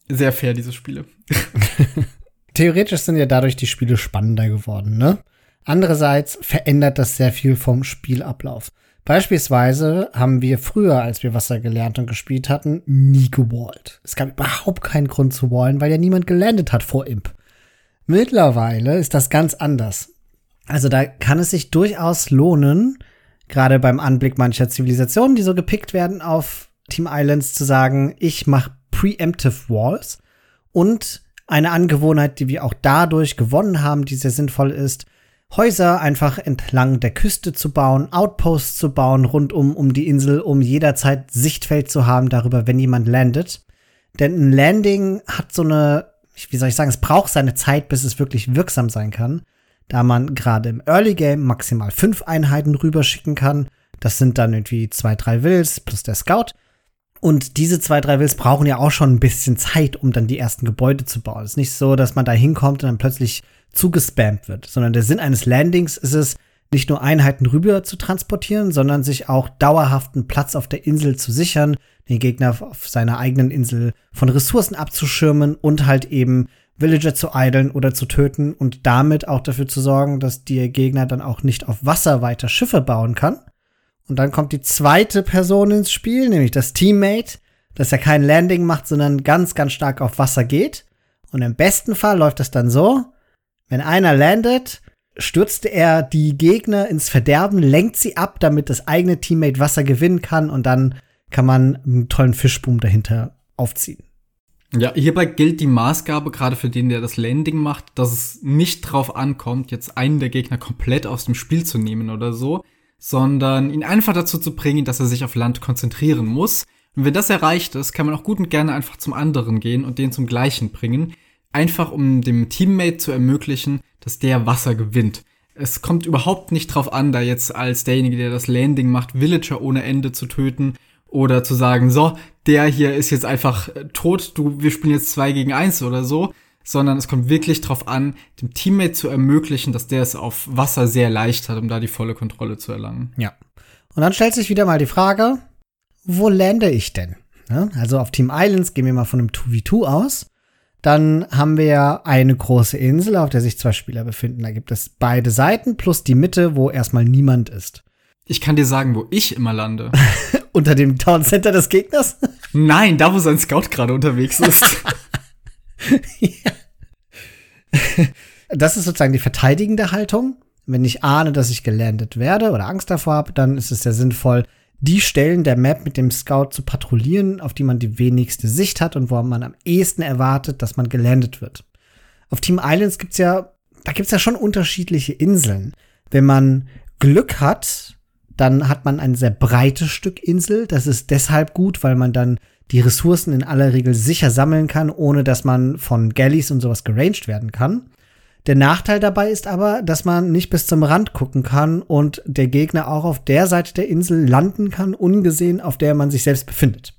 Sehr fair, diese Spiele. theoretisch sind ja dadurch die Spiele spannender geworden, ne? Andererseits verändert das sehr viel vom Spielablauf. Beispielsweise haben wir früher, als wir Wasser gelernt und gespielt hatten, nie gewallt. Es gab überhaupt keinen Grund zu wallen, weil ja niemand gelandet hat vor Imp. Mittlerweile ist das ganz anders. Also da kann es sich durchaus lohnen, gerade beim Anblick mancher Zivilisationen, die so gepickt werden auf Team Islands, zu sagen, ich mache Preemptive Walls und eine Angewohnheit, die wir auch dadurch gewonnen haben, die sehr sinnvoll ist, Häuser einfach entlang der Küste zu bauen, Outposts zu bauen rundum um die Insel, um jederzeit Sichtfeld zu haben darüber, wenn jemand landet. Denn ein Landing hat so eine, wie soll ich sagen, es braucht seine Zeit, bis es wirklich wirksam sein kann, da man gerade im Early Game maximal fünf Einheiten rüberschicken kann. Das sind dann irgendwie zwei, drei Wills plus der Scout. Und diese zwei, drei Wills brauchen ja auch schon ein bisschen Zeit, um dann die ersten Gebäude zu bauen. Es ist nicht so, dass man da hinkommt und dann plötzlich zugespammt wird, sondern der Sinn eines Landings ist es, nicht nur Einheiten rüber zu transportieren, sondern sich auch dauerhaften Platz auf der Insel zu sichern, den Gegner auf seiner eigenen Insel von Ressourcen abzuschirmen und halt eben Villager zu eideln oder zu töten und damit auch dafür zu sorgen, dass der Gegner dann auch nicht auf Wasser weiter Schiffe bauen kann, und dann kommt die zweite Person ins Spiel, nämlich das Teammate, das ja kein Landing macht, sondern ganz, ganz stark auf Wasser geht. Und im besten Fall läuft das dann so, wenn einer landet, stürzt er die Gegner ins Verderben, lenkt sie ab, damit das eigene Teammate Wasser gewinnen kann und dann kann man einen tollen Fischboom dahinter aufziehen. Ja, hierbei gilt die Maßgabe, gerade für den, der das Landing macht, dass es nicht drauf ankommt, jetzt einen der Gegner komplett aus dem Spiel zu nehmen oder so, sondern ihn einfach dazu zu bringen, dass er sich auf Land konzentrieren muss. Und wenn das erreicht ist, kann man auch gut und gerne einfach zum anderen gehen und den zum gleichen bringen. Einfach um dem Teammate zu ermöglichen, dass der Wasser gewinnt. Es kommt überhaupt nicht drauf an, da jetzt als derjenige, der das Landing macht, Villager ohne Ende zu töten oder zu sagen, so, der hier ist jetzt einfach tot, du, wir spielen jetzt zwei gegen eins oder so, sondern es kommt wirklich darauf an, dem Teammate zu ermöglichen, dass der es auf Wasser sehr leicht hat, um da die volle Kontrolle zu erlangen. Ja. Und dann stellt sich wieder mal die Frage, wo lande ich denn? Also auf Team Islands gehen wir mal von einem 2v2 aus. Dann haben wir eine große Insel, auf der sich zwei Spieler befinden. Da gibt es beide Seiten plus die Mitte, wo erstmal niemand ist. Ich kann dir sagen, wo ich immer lande. Unter dem Town Center des Gegners? Nein, da wo sein Scout gerade unterwegs ist. ja. das ist sozusagen die verteidigende Haltung. Wenn ich ahne, dass ich gelandet werde oder Angst davor habe, dann ist es sehr sinnvoll, die Stellen der Map mit dem Scout zu patrouillieren, auf die man die wenigste Sicht hat und wo man am ehesten erwartet, dass man gelandet wird. Auf Team Islands gibt's ja, da gibt's ja schon unterschiedliche Inseln. Wenn man Glück hat, dann hat man ein sehr breites Stück Insel. Das ist deshalb gut, weil man dann die Ressourcen in aller Regel sicher sammeln kann, ohne dass man von Galleys und sowas geranged werden kann. Der Nachteil dabei ist aber, dass man nicht bis zum Rand gucken kann und der Gegner auch auf der Seite der Insel landen kann, ungesehen, auf der man sich selbst befindet.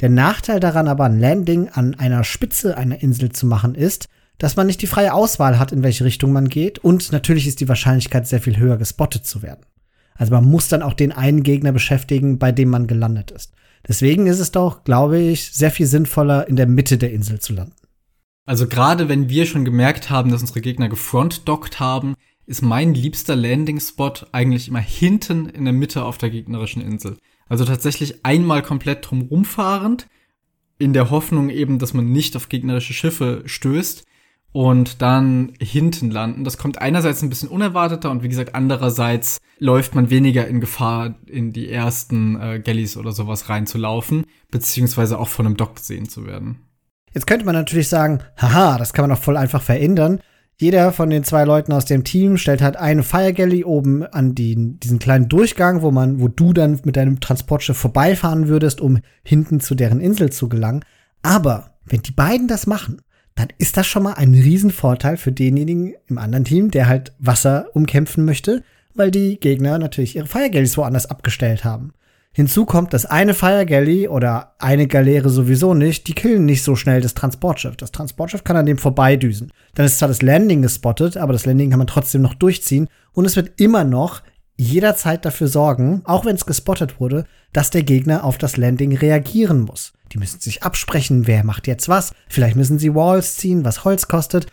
Der Nachteil daran aber, ein Landing an einer Spitze einer Insel zu machen, ist, dass man nicht die freie Auswahl hat, in welche Richtung man geht und natürlich ist die Wahrscheinlichkeit sehr viel höher, gespottet zu werden. Also man muss dann auch den einen Gegner beschäftigen, bei dem man gelandet ist. Deswegen ist es doch, glaube ich, sehr viel sinnvoller, in der Mitte der Insel zu landen. Also gerade wenn wir schon gemerkt haben, dass unsere Gegner gefrontdockt haben, ist mein liebster Landing-Spot eigentlich immer hinten in der Mitte auf der gegnerischen Insel. Also tatsächlich einmal komplett drumrum fahrend, in der Hoffnung eben, dass man nicht auf gegnerische Schiffe stößt und dann hinten landen. Das kommt einerseits ein bisschen unerwarteter und wie gesagt, andererseits läuft man weniger in Gefahr, in die ersten äh, Galleys oder sowas reinzulaufen, beziehungsweise auch von einem Dock gesehen zu werden. Jetzt könnte man natürlich sagen, haha, das kann man doch voll einfach verändern. Jeder von den zwei Leuten aus dem Team stellt halt eine Fire Galley oben an die, diesen kleinen Durchgang, wo man, wo du dann mit deinem Transportschiff vorbeifahren würdest, um hinten zu deren Insel zu gelangen. Aber wenn die beiden das machen, dann ist das schon mal ein Riesenvorteil für denjenigen im anderen Team, der halt Wasser umkämpfen möchte, weil die Gegner natürlich ihre Fire Galleys woanders abgestellt haben. Hinzu kommt, dass eine Fire Galley oder eine Galeere sowieso nicht, die killen nicht so schnell das Transportschiff. Das Transportschiff kann an dem vorbeidüsen. Dann ist zwar das Landing gespottet, aber das Landing kann man trotzdem noch durchziehen und es wird immer noch jederzeit dafür sorgen, auch wenn es gespottet wurde, dass der Gegner auf das Landing reagieren muss. Die müssen sich absprechen, wer macht jetzt was. Vielleicht müssen sie Walls ziehen, was Holz kostet.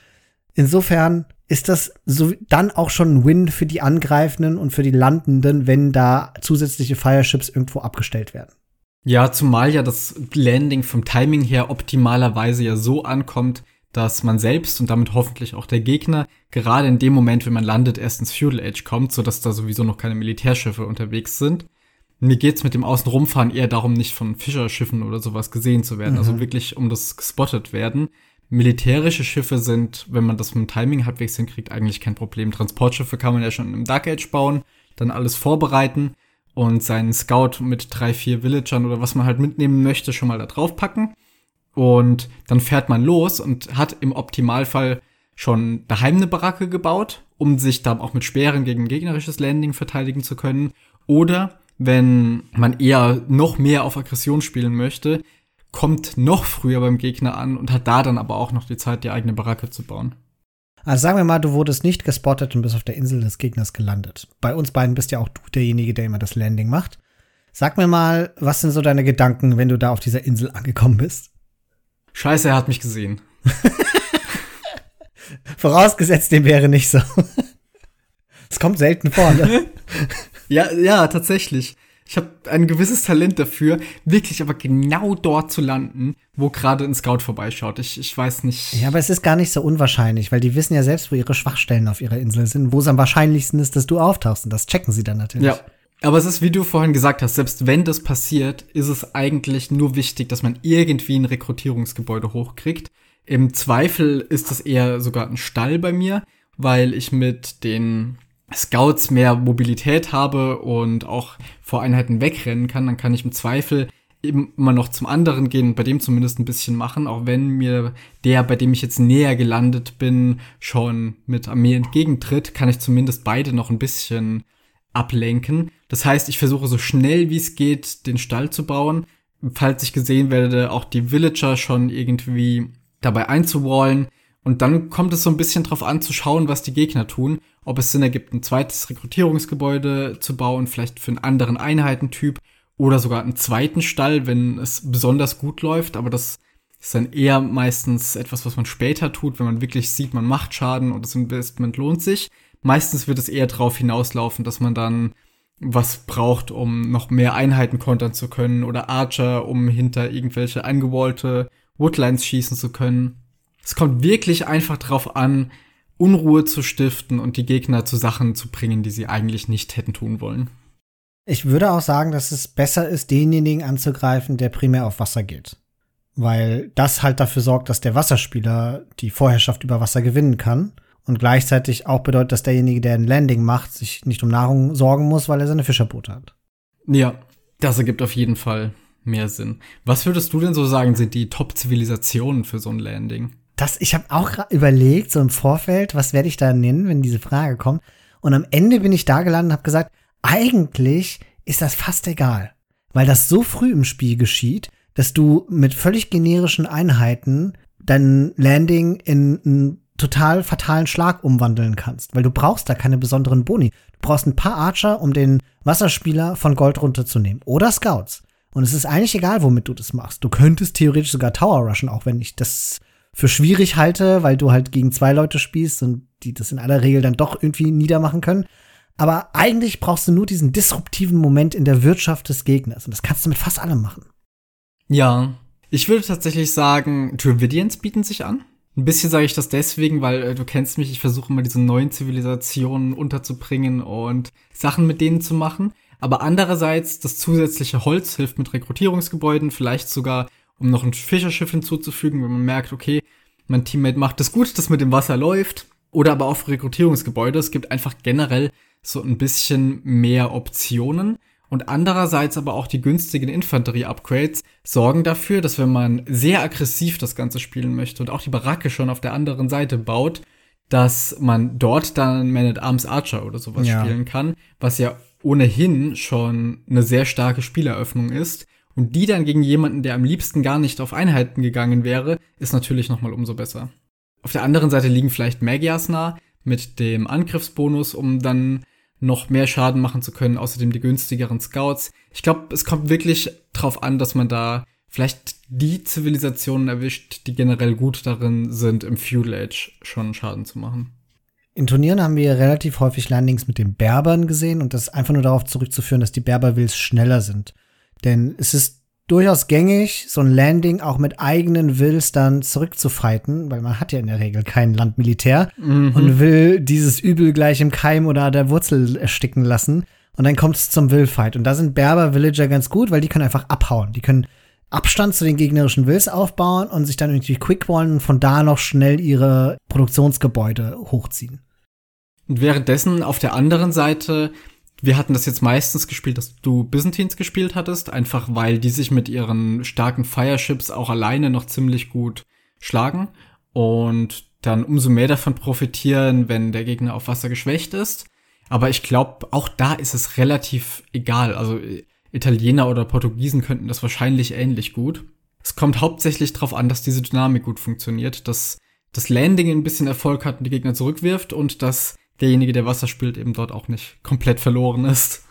Insofern ist das so dann auch schon ein Win für die Angreifenden und für die Landenden, wenn da zusätzliche Fireships irgendwo abgestellt werden. Ja, zumal ja das Landing vom Timing her optimalerweise ja so ankommt, dass man selbst und damit hoffentlich auch der Gegner gerade in dem Moment, wenn man landet, erst ins Feudal Age kommt, so dass da sowieso noch keine Militärschiffe unterwegs sind. Mir geht's mit dem Außenrumfahren eher darum, nicht von Fischerschiffen oder sowas gesehen zu werden, also mhm. also wirklich um das gespottet werden militärische Schiffe sind, wenn man das mit dem Timing halbwegs hinkriegt, eigentlich kein Problem. Transportschiffe kann man ja schon im Dark Age bauen, dann alles vorbereiten und seinen Scout mit drei, vier Villagern oder was man halt mitnehmen möchte, schon mal da drauf packen. Und dann fährt man los und hat im Optimalfall schon daheim eine Baracke gebaut, um sich da auch mit Speeren gegen gegnerisches Landing verteidigen zu können. Oder wenn man eher noch mehr auf Aggression spielen möchte, kommt noch früher beim Gegner an und hat da dann aber auch noch die Zeit, die eigene Baracke zu bauen. Also sagen wir mal, du wurdest nicht gespottet und bist auf der Insel des Gegners gelandet. Bei uns beiden bist ja auch du derjenige, der immer das Landing macht. Sag mir mal, was sind so deine Gedanken, wenn du da auf dieser Insel angekommen bist? Scheiße, er hat mich gesehen. Vorausgesetzt, dem wäre nicht so. Es kommt selten vor, ne? ja, ja, tatsächlich. Ich habe ein gewisses Talent dafür, wirklich aber genau dort zu landen, wo gerade ein Scout vorbeischaut. Ich, ich weiß nicht. Ja, aber es ist gar nicht so unwahrscheinlich, weil die wissen ja selbst, wo ihre Schwachstellen auf ihrer Insel sind, wo es am wahrscheinlichsten ist, dass du auftauchst. Und das checken sie dann natürlich. Ja. Aber es ist, wie du vorhin gesagt hast, selbst wenn das passiert, ist es eigentlich nur wichtig, dass man irgendwie ein Rekrutierungsgebäude hochkriegt. Im Zweifel ist es eher sogar ein Stall bei mir, weil ich mit den Scouts mehr Mobilität habe und auch vor Einheiten wegrennen kann, dann kann ich im Zweifel immer noch zum anderen gehen und bei dem zumindest ein bisschen machen, auch wenn mir der, bei dem ich jetzt näher gelandet bin, schon mit Armee entgegentritt, kann ich zumindest beide noch ein bisschen ablenken. Das heißt, ich versuche so schnell wie es geht, den Stall zu bauen. Falls ich gesehen werde, auch die Villager schon irgendwie dabei einzuwallen. Und dann kommt es so ein bisschen drauf an, zu schauen, was die Gegner tun ob es Sinn ergibt, ein zweites Rekrutierungsgebäude zu bauen, vielleicht für einen anderen Einheitentyp oder sogar einen zweiten Stall, wenn es besonders gut läuft. Aber das ist dann eher meistens etwas, was man später tut, wenn man wirklich sieht, man macht Schaden und das Investment lohnt sich. Meistens wird es eher darauf hinauslaufen, dass man dann was braucht, um noch mehr Einheiten kontern zu können oder Archer, um hinter irgendwelche angewallte Woodlines schießen zu können. Es kommt wirklich einfach darauf an, Unruhe zu stiften und die Gegner zu Sachen zu bringen, die sie eigentlich nicht hätten tun wollen. Ich würde auch sagen, dass es besser ist, denjenigen anzugreifen, der primär auf Wasser geht. Weil das halt dafür sorgt, dass der Wasserspieler die Vorherrschaft über Wasser gewinnen kann. Und gleichzeitig auch bedeutet, dass derjenige, der ein Landing macht, sich nicht um Nahrung sorgen muss, weil er seine Fischerboote hat. Ja, das ergibt auf jeden Fall mehr Sinn. Was würdest du denn so sagen, sind die Top-Zivilisationen für so ein Landing? Das, ich habe auch überlegt, so im Vorfeld, was werde ich da nennen, wenn diese Frage kommt. Und am Ende bin ich da gelandet und habe gesagt, eigentlich ist das fast egal, weil das so früh im Spiel geschieht, dass du mit völlig generischen Einheiten dein Landing in ein total fatalen Schlag umwandeln kannst, weil du brauchst da keine besonderen Boni. Du brauchst ein paar Archer, um den Wasserspieler von Gold runterzunehmen. Oder Scouts. Und es ist eigentlich egal, womit du das machst. Du könntest theoretisch sogar Tower rushen, auch wenn ich das für schwierig halte, weil du halt gegen zwei Leute spielst und die das in aller Regel dann doch irgendwie niedermachen können. Aber eigentlich brauchst du nur diesen disruptiven Moment in der Wirtschaft des Gegners. Und das kannst du mit fast allem machen. Ja. Ich würde tatsächlich sagen, Dravidians bieten sich an. Ein bisschen sage ich das deswegen, weil äh, du kennst mich, ich versuche immer diese neuen Zivilisationen unterzubringen und Sachen mit denen zu machen. Aber andererseits, das zusätzliche Holz hilft mit Rekrutierungsgebäuden, vielleicht sogar, um noch ein Fischerschiff hinzuzufügen, wenn man merkt, okay, mein Teammate macht es gut, dass mit dem Wasser läuft. Oder aber auch für Rekrutierungsgebäude. Es gibt einfach generell so ein bisschen mehr Optionen. Und andererseits aber auch die günstigen Infanterie-Upgrades sorgen dafür, dass wenn man sehr aggressiv das Ganze spielen möchte und auch die Baracke schon auf der anderen Seite baut, dass man dort dann Man-at-Arms Archer oder sowas ja. spielen kann, was ja ohnehin schon eine sehr starke Spieleröffnung ist. Und die dann gegen jemanden, der am liebsten gar nicht auf Einheiten gegangen wäre, ist natürlich nochmal umso besser. Auf der anderen Seite liegen vielleicht Magias nah mit dem Angriffsbonus, um dann noch mehr Schaden machen zu können, außerdem die günstigeren Scouts. Ich glaube, es kommt wirklich drauf an, dass man da vielleicht die Zivilisationen erwischt, die generell gut darin sind, im Feudal Age schon Schaden zu machen. In Turnieren haben wir relativ häufig Landings mit den Berbern gesehen und das ist einfach nur darauf zurückzuführen, dass die Berberwills schneller sind. Denn es ist durchaus gängig, so ein Landing auch mit eigenen Wills dann zurückzufighten, weil man hat ja in der Regel kein Landmilitär mhm. und will dieses Übel gleich im Keim oder der Wurzel ersticken lassen. Und dann kommt es zum Willfight. Und da sind Berber-Villager ganz gut, weil die können einfach abhauen. Die können Abstand zu den gegnerischen Wills aufbauen und sich dann irgendwie quickwallen und von da noch schnell ihre Produktionsgebäude hochziehen. Und währenddessen auf der anderen Seite wir hatten das jetzt meistens gespielt, dass du Byzantines gespielt hattest, einfach weil die sich mit ihren starken Fireships auch alleine noch ziemlich gut schlagen und dann umso mehr davon profitieren, wenn der Gegner auf Wasser geschwächt ist. Aber ich glaube, auch da ist es relativ egal. Also Italiener oder Portugiesen könnten das wahrscheinlich ähnlich gut. Es kommt hauptsächlich darauf an, dass diese Dynamik gut funktioniert, dass das Landing ein bisschen Erfolg hat und die Gegner zurückwirft und dass derjenige, der Wasser spielt, eben dort auch nicht komplett verloren ist.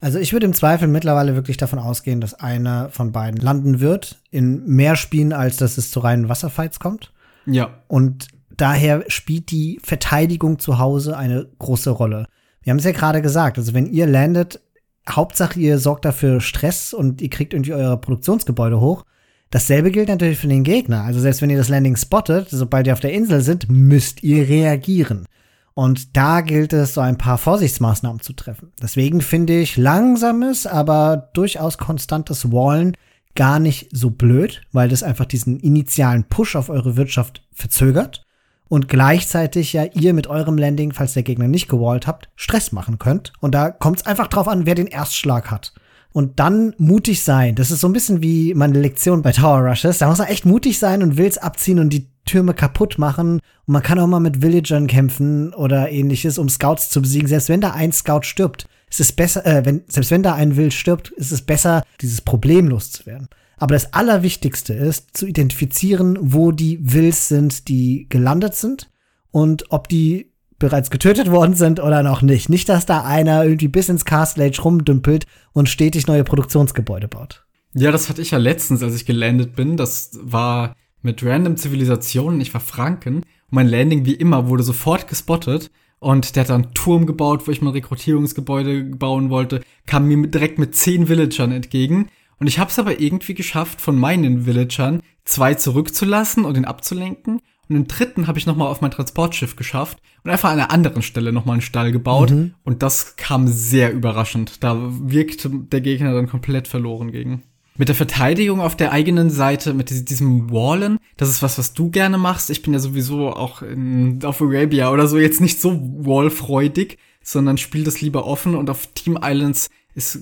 Also ich würde im Zweifel mittlerweile wirklich davon ausgehen, dass einer von beiden landen wird in mehr Spielen, als dass es zu reinen Wasserfights kommt. Ja. Und daher spielt die Verteidigung zu Hause eine große Rolle. Wir haben es ja gerade gesagt, also wenn ihr landet, Hauptsache ihr sorgt dafür Stress und ihr kriegt irgendwie eure Produktionsgebäude hoch. Dasselbe gilt natürlich für den Gegner. Also selbst wenn ihr das Landing spottet, sobald ihr auf der Insel sind, müsst ihr reagieren. Und da gilt es, so ein paar Vorsichtsmaßnahmen zu treffen. Deswegen finde ich langsames, aber durchaus konstantes Wallen gar nicht so blöd, weil das einfach diesen initialen Push auf eure Wirtschaft verzögert und gleichzeitig ja ihr mit eurem Landing, falls der Gegner nicht gewallt habt, Stress machen könnt. Und da kommt es einfach drauf an, wer den Erstschlag hat. Und dann mutig sein. Das ist so ein bisschen wie meine Lektion bei Tower Rushes. Da muss man echt mutig sein und will's abziehen und die Türme kaputt machen. Und man kann auch mal mit Villagern kämpfen oder ähnliches, um Scouts zu besiegen. Selbst wenn da ein Scout stirbt, ist es besser, äh, wenn, selbst wenn da ein Wild stirbt, ist es besser, dieses Problem loszuwerden. Aber das Allerwichtigste ist, zu identifizieren, wo die Wills sind, die gelandet sind und ob die bereits getötet worden sind oder noch nicht. Nicht, dass da einer irgendwie bis ins Castle Age rumdümpelt und stetig neue Produktionsgebäude baut. Ja, das hatte ich ja letztens, als ich gelandet bin. Das war mit random Zivilisationen. Ich war Franken und mein Landing wie immer wurde sofort gespottet. Und der hat dann einen Turm gebaut, wo ich mal Rekrutierungsgebäude bauen wollte, kam mir direkt mit zehn Villagern entgegen. Und ich habe es aber irgendwie geschafft, von meinen Villagern zwei zurückzulassen und ihn abzulenken. Und den dritten habe ich nochmal auf mein Transportschiff geschafft und einfach an einer anderen Stelle nochmal einen Stall gebaut. Mhm. Und das kam sehr überraschend. Da wirkte der Gegner dann komplett verloren gegen. Mit der Verteidigung auf der eigenen Seite, mit diesem Wallen, das ist was, was du gerne machst. Ich bin ja sowieso auch in, auf Arabia oder so jetzt nicht so wallfreudig, sondern spiele das lieber offen und auf Team Islands ist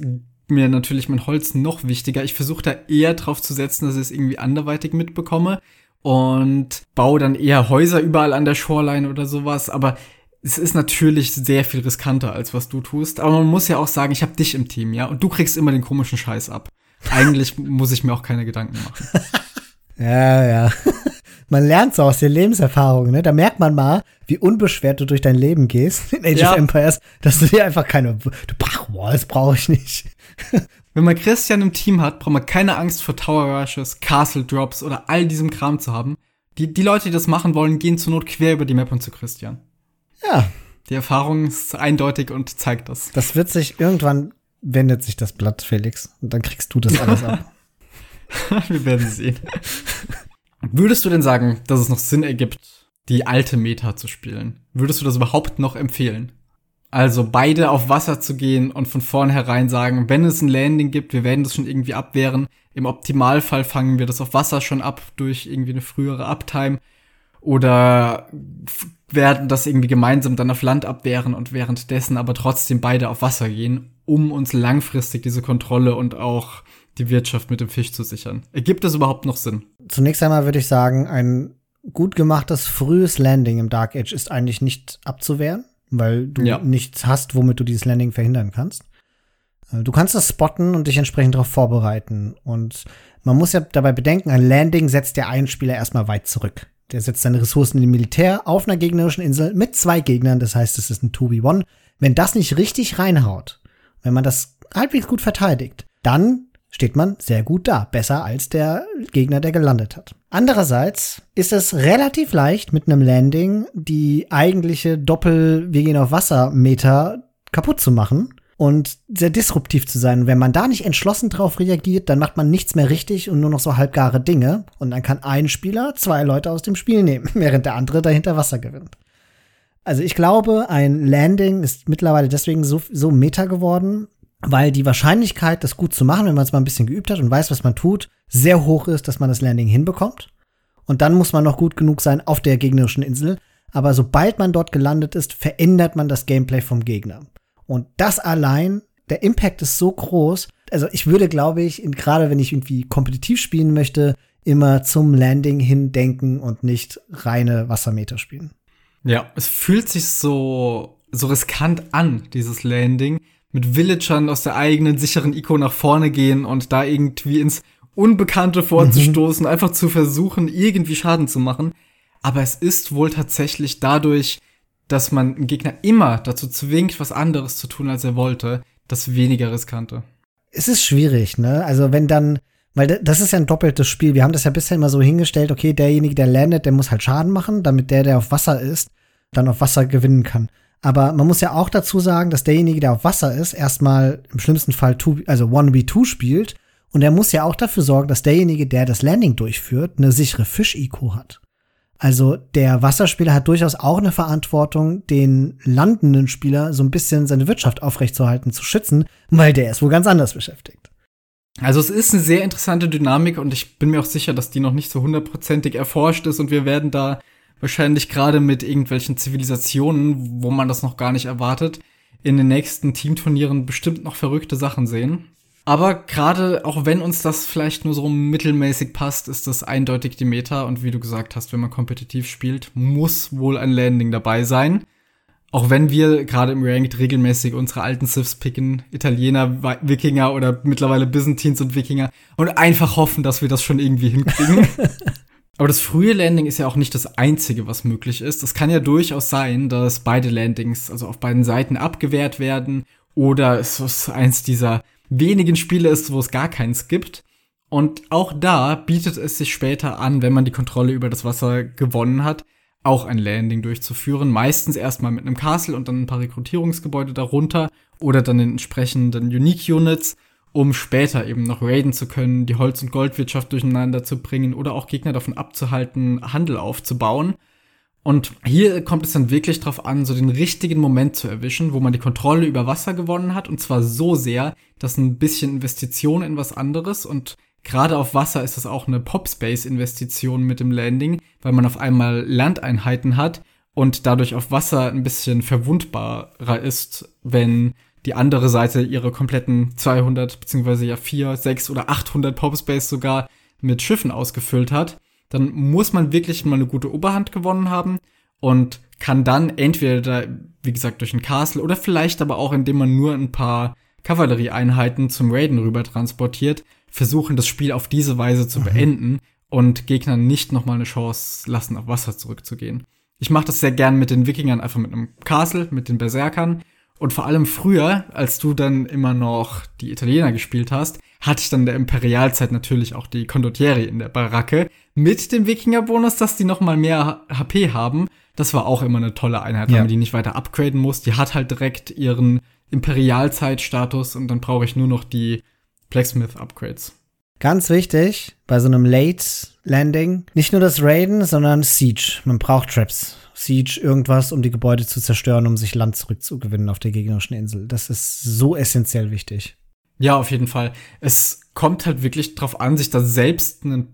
mir natürlich mein Holz noch wichtiger. Ich versuche da eher drauf zu setzen, dass ich es irgendwie anderweitig mitbekomme und baue dann eher Häuser überall an der Shoreline oder sowas, aber es ist natürlich sehr viel riskanter, als was du tust. Aber man muss ja auch sagen, ich habe dich im Team, ja, und du kriegst immer den komischen Scheiß ab. Eigentlich muss ich mir auch keine Gedanken machen. ja, ja. Man lernt so aus den Lebenserfahrungen, ne? Da merkt man mal, wie unbeschwert du durch dein Leben gehst in Age ja. of Empires, dass du dir einfach keine, du, ach, boah, das brauche ich nicht. Wenn man Christian im Team hat, braucht man keine Angst vor Tower Rushes, Castle Drops oder all diesem Kram zu haben. Die, die Leute, die das machen wollen, gehen zur Not quer über die Map und zu Christian. Ja. Die Erfahrung ist eindeutig und zeigt das. Das wird sich irgendwann wendet sich das Blatt, Felix. Und dann kriegst du das alles ab. Wir werden sehen. Würdest du denn sagen, dass es noch Sinn ergibt, die alte Meta zu spielen? Würdest du das überhaupt noch empfehlen? Also beide auf Wasser zu gehen und von vornherein sagen, wenn es ein Landing gibt, wir werden das schon irgendwie abwehren. Im Optimalfall fangen wir das auf Wasser schon ab durch irgendwie eine frühere Uptime. Oder werden das irgendwie gemeinsam dann auf Land abwehren und währenddessen aber trotzdem beide auf Wasser gehen, um uns langfristig diese Kontrolle und auch die Wirtschaft mit dem Fisch zu sichern. Ergibt das überhaupt noch Sinn? Zunächst einmal würde ich sagen, ein gut gemachtes frühes Landing im Dark Age ist eigentlich nicht abzuwehren, weil du ja. nichts hast, womit du dieses Landing verhindern kannst. Äh, du kannst das spotten und dich entsprechend darauf vorbereiten. Und man muss ja dabei bedenken, ein Landing setzt der einen Spieler erstmal weit zurück. Der setzt seine Ressourcen im Militär auf einer gegnerischen Insel mit zwei Gegnern, das heißt, es ist ein 2v1. Wenn das nicht richtig reinhaut, wenn man das halbwegs gut verteidigt, dann steht man sehr gut da, besser als der Gegner, der gelandet hat. Andererseits ist es relativ leicht, mit einem Landing die eigentliche Doppel, wir gehen auf Wasser Meter kaputt zu machen und sehr disruptiv zu sein. wenn man da nicht entschlossen drauf reagiert, dann macht man nichts mehr richtig und nur noch so halbgare Dinge. Und dann kann ein Spieler zwei Leute aus dem Spiel nehmen, während der andere dahinter Wasser gewinnt. Also ich glaube, ein Landing ist mittlerweile deswegen so, so meta geworden, weil die Wahrscheinlichkeit, das gut zu machen, wenn man es mal ein bisschen geübt hat und weiß, was man tut, sehr hoch ist, dass man das Landing hinbekommt. Und dann muss man noch gut genug sein auf der gegnerischen Insel. Aber sobald man dort gelandet ist, verändert man das Gameplay vom Gegner. Und das allein, der Impact ist so groß. Also ich würde, glaube ich, gerade wenn ich irgendwie kompetitiv spielen möchte, immer zum Landing hin denken und nicht reine Wassermeter spielen. Ja, es fühlt sich so, so riskant an, dieses Landing, mit Villagern aus der eigenen sicheren Eco nach vorne gehen und da irgendwie ins Unbekannte vorzustoßen, mhm. einfach zu versuchen, irgendwie Schaden zu machen. Aber es ist wohl tatsächlich dadurch, dass man einen Gegner immer dazu zwingt, was anderes zu tun, als er wollte, das weniger riskante. Es ist schwierig, ne? Also wenn dann, weil das ist ja ein doppeltes Spiel. Wir haben das ja bisher immer so hingestellt, okay, derjenige, der landet, der muss halt Schaden machen, damit der, der auf Wasser ist, dann auf Wasser gewinnen kann. Aber man muss ja auch dazu sagen, dass derjenige, der auf Wasser ist, erstmal im schlimmsten Fall two, also 1v2 spielt. Und er muss ja auch dafür sorgen, dass derjenige, der das Landing durchführt, eine sichere Fisch-Eco hat. Also der Wasserspieler hat durchaus auch eine Verantwortung, den landenden Spieler so ein bisschen seine Wirtschaft aufrechtzuerhalten, zu schützen, weil der ist wohl ganz anders beschäftigt. Also es ist eine sehr interessante Dynamik und ich bin mir auch sicher, dass die noch nicht so hundertprozentig erforscht ist und wir werden da wahrscheinlich gerade mit irgendwelchen Zivilisationen, wo man das noch gar nicht erwartet, in den nächsten Teamturnieren bestimmt noch verrückte Sachen sehen. Aber gerade auch wenn uns das vielleicht nur so mittelmäßig passt, ist das eindeutig die Meta. Und wie du gesagt hast, wenn man kompetitiv spielt, muss wohl ein Landing dabei sein. Auch wenn wir gerade im Ranked regelmäßig unsere alten Siths picken, Italiener, Wikinger oder mittlerweile Byzantines und Wikinger und einfach hoffen, dass wir das schon irgendwie hinkriegen. Aber das frühe Landing ist ja auch nicht das einzige, was möglich ist. Es kann ja durchaus sein, dass beide Landings, also auf beiden Seiten abgewehrt werden oder es eins dieser wenigen Spiele ist, wo es gar keins gibt. Und auch da bietet es sich später an, wenn man die Kontrolle über das Wasser gewonnen hat, auch ein Landing durchzuführen. Meistens erstmal mit einem Castle und dann ein paar Rekrutierungsgebäude darunter oder dann den entsprechenden Unique Units um später eben noch raiden zu können, die Holz- und Goldwirtschaft durcheinander zu bringen oder auch Gegner davon abzuhalten, Handel aufzubauen. Und hier kommt es dann wirklich darauf an, so den richtigen Moment zu erwischen, wo man die Kontrolle über Wasser gewonnen hat und zwar so sehr, dass ein bisschen Investition in was anderes und gerade auf Wasser ist das auch eine Popspace-Investition mit dem Landing, weil man auf einmal Landeinheiten hat und dadurch auf Wasser ein bisschen verwundbarer ist, wenn die andere Seite ihre kompletten 200 beziehungsweise ja 4, 6 oder 800 Popspace sogar mit Schiffen ausgefüllt hat, dann muss man wirklich mal eine gute Oberhand gewonnen haben und kann dann entweder, wie gesagt, durch ein Castle oder vielleicht aber auch, indem man nur ein paar Kavallerieeinheiten zum Raiden rüber transportiert, versuchen, das Spiel auf diese Weise zu mhm. beenden und Gegnern nicht nochmal eine Chance lassen, auf Wasser zurückzugehen. Ich mache das sehr gern mit den Wikingern, einfach mit einem Castle, mit den Berserkern. Und vor allem früher, als du dann immer noch die Italiener gespielt hast, hatte ich dann der Imperialzeit natürlich auch die Condottieri in der Baracke. Mit dem Wikinger-Bonus, dass die nochmal mehr HP haben. Das war auch immer eine tolle Einheit, ja. weil man die nicht weiter upgraden muss. Die hat halt direkt ihren Imperialzeit-Status und dann brauche ich nur noch die Blacksmith-Upgrades. Ganz wichtig, bei so einem Late Landing, nicht nur das Raiden, sondern Siege. Man braucht Traps. Siege, irgendwas, um die Gebäude zu zerstören, um sich Land zurückzugewinnen auf der gegnerischen Insel. Das ist so essentiell wichtig. Ja, auf jeden Fall. Es kommt halt wirklich drauf an, sich da selbst eine,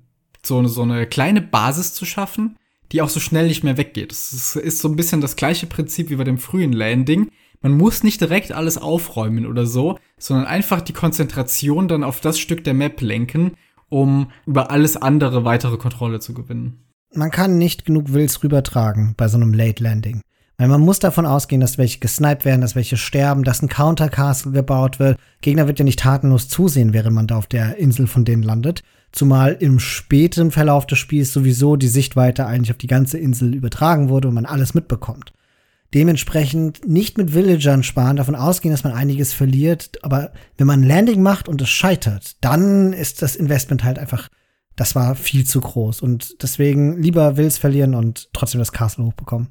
so, so eine kleine Basis zu schaffen, die auch so schnell nicht mehr weggeht. Es ist so ein bisschen das gleiche Prinzip wie bei dem frühen Landing. Man muss nicht direkt alles aufräumen oder so, sondern einfach die Konzentration dann auf das Stück der Map lenken, um über alles andere weitere Kontrolle zu gewinnen. Man kann nicht genug Wills rübertragen bei so einem Late Landing. Weil man muss davon ausgehen, dass welche gesniped werden, dass welche sterben, dass ein Counter-Castle gebaut wird. Gegner wird ja nicht tatenlos zusehen, während man da auf der Insel von denen landet. Zumal im späten Verlauf des Spiels sowieso die Sichtweite eigentlich auf die ganze Insel übertragen wurde und man alles mitbekommt. Dementsprechend nicht mit Villagern sparen, davon ausgehen, dass man einiges verliert. Aber wenn man Landing macht und es scheitert, dann ist das Investment halt einfach, das war viel zu groß. Und deswegen lieber Wills verlieren und trotzdem das Castle hochbekommen.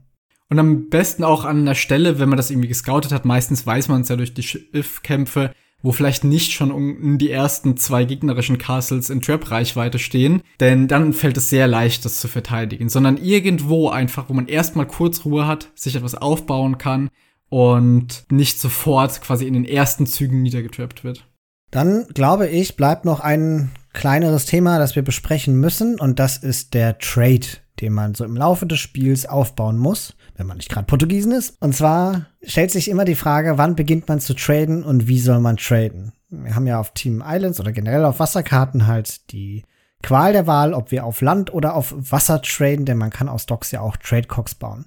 Und am besten auch an der Stelle, wenn man das irgendwie gescoutet hat, meistens weiß man es ja durch die Schiffkämpfe, wo vielleicht nicht schon um die ersten zwei gegnerischen Castles in Trap-Reichweite stehen, denn dann fällt es sehr leicht, das zu verteidigen, sondern irgendwo einfach, wo man erstmal kurz Ruhe hat, sich etwas aufbauen kann und nicht sofort quasi in den ersten Zügen niedergetrappt wird. Dann glaube ich, bleibt noch ein kleineres Thema, das wir besprechen müssen, und das ist der Trade, den man so im Laufe des Spiels aufbauen muss wenn man nicht gerade Portugiesen ist. Und zwar stellt sich immer die Frage, wann beginnt man zu traden und wie soll man traden? Wir haben ja auf Team Islands oder generell auf Wasserkarten halt die Qual der Wahl, ob wir auf Land oder auf Wasser traden, denn man kann aus Docks ja auch Trade-Cocks bauen.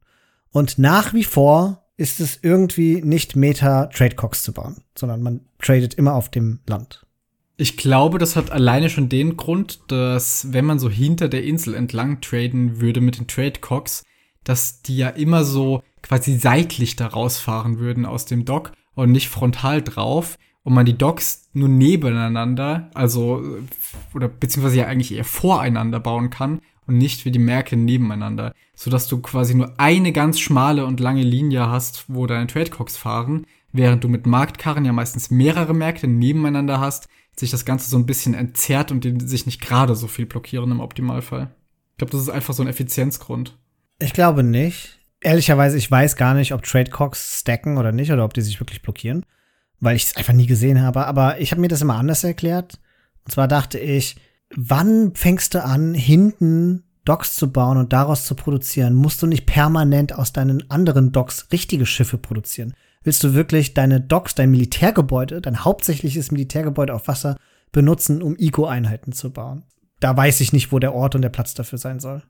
Und nach wie vor ist es irgendwie nicht Meta, Trade-Cocks zu bauen, sondern man tradet immer auf dem Land. Ich glaube, das hat alleine schon den Grund, dass wenn man so hinter der Insel entlang traden würde mit den Trade-Cocks, dass die ja immer so quasi seitlich da rausfahren würden aus dem Dock und nicht frontal drauf und man die Docks nur nebeneinander, also oder beziehungsweise ja eigentlich eher voreinander bauen kann und nicht wie die Märkte nebeneinander, so dass du quasi nur eine ganz schmale und lange Linie hast, wo deine Tradecocks fahren, während du mit Marktkarren ja meistens mehrere Märkte nebeneinander hast, sich das Ganze so ein bisschen entzerrt und die sich nicht gerade so viel blockieren im Optimalfall. Ich glaube, das ist einfach so ein Effizienzgrund. Ich glaube nicht. Ehrlicherweise, ich weiß gar nicht, ob Trade Cox stacken oder nicht oder ob die sich wirklich blockieren, weil ich es einfach nie gesehen habe. Aber ich habe mir das immer anders erklärt. Und zwar dachte ich, wann fängst du an, hinten Docks zu bauen und daraus zu produzieren? Musst du nicht permanent aus deinen anderen Docks richtige Schiffe produzieren? Willst du wirklich deine Docks, dein Militärgebäude, dein hauptsächliches Militärgebäude auf Wasser benutzen, um Eco-Einheiten zu bauen? Da weiß ich nicht, wo der Ort und der Platz dafür sein soll.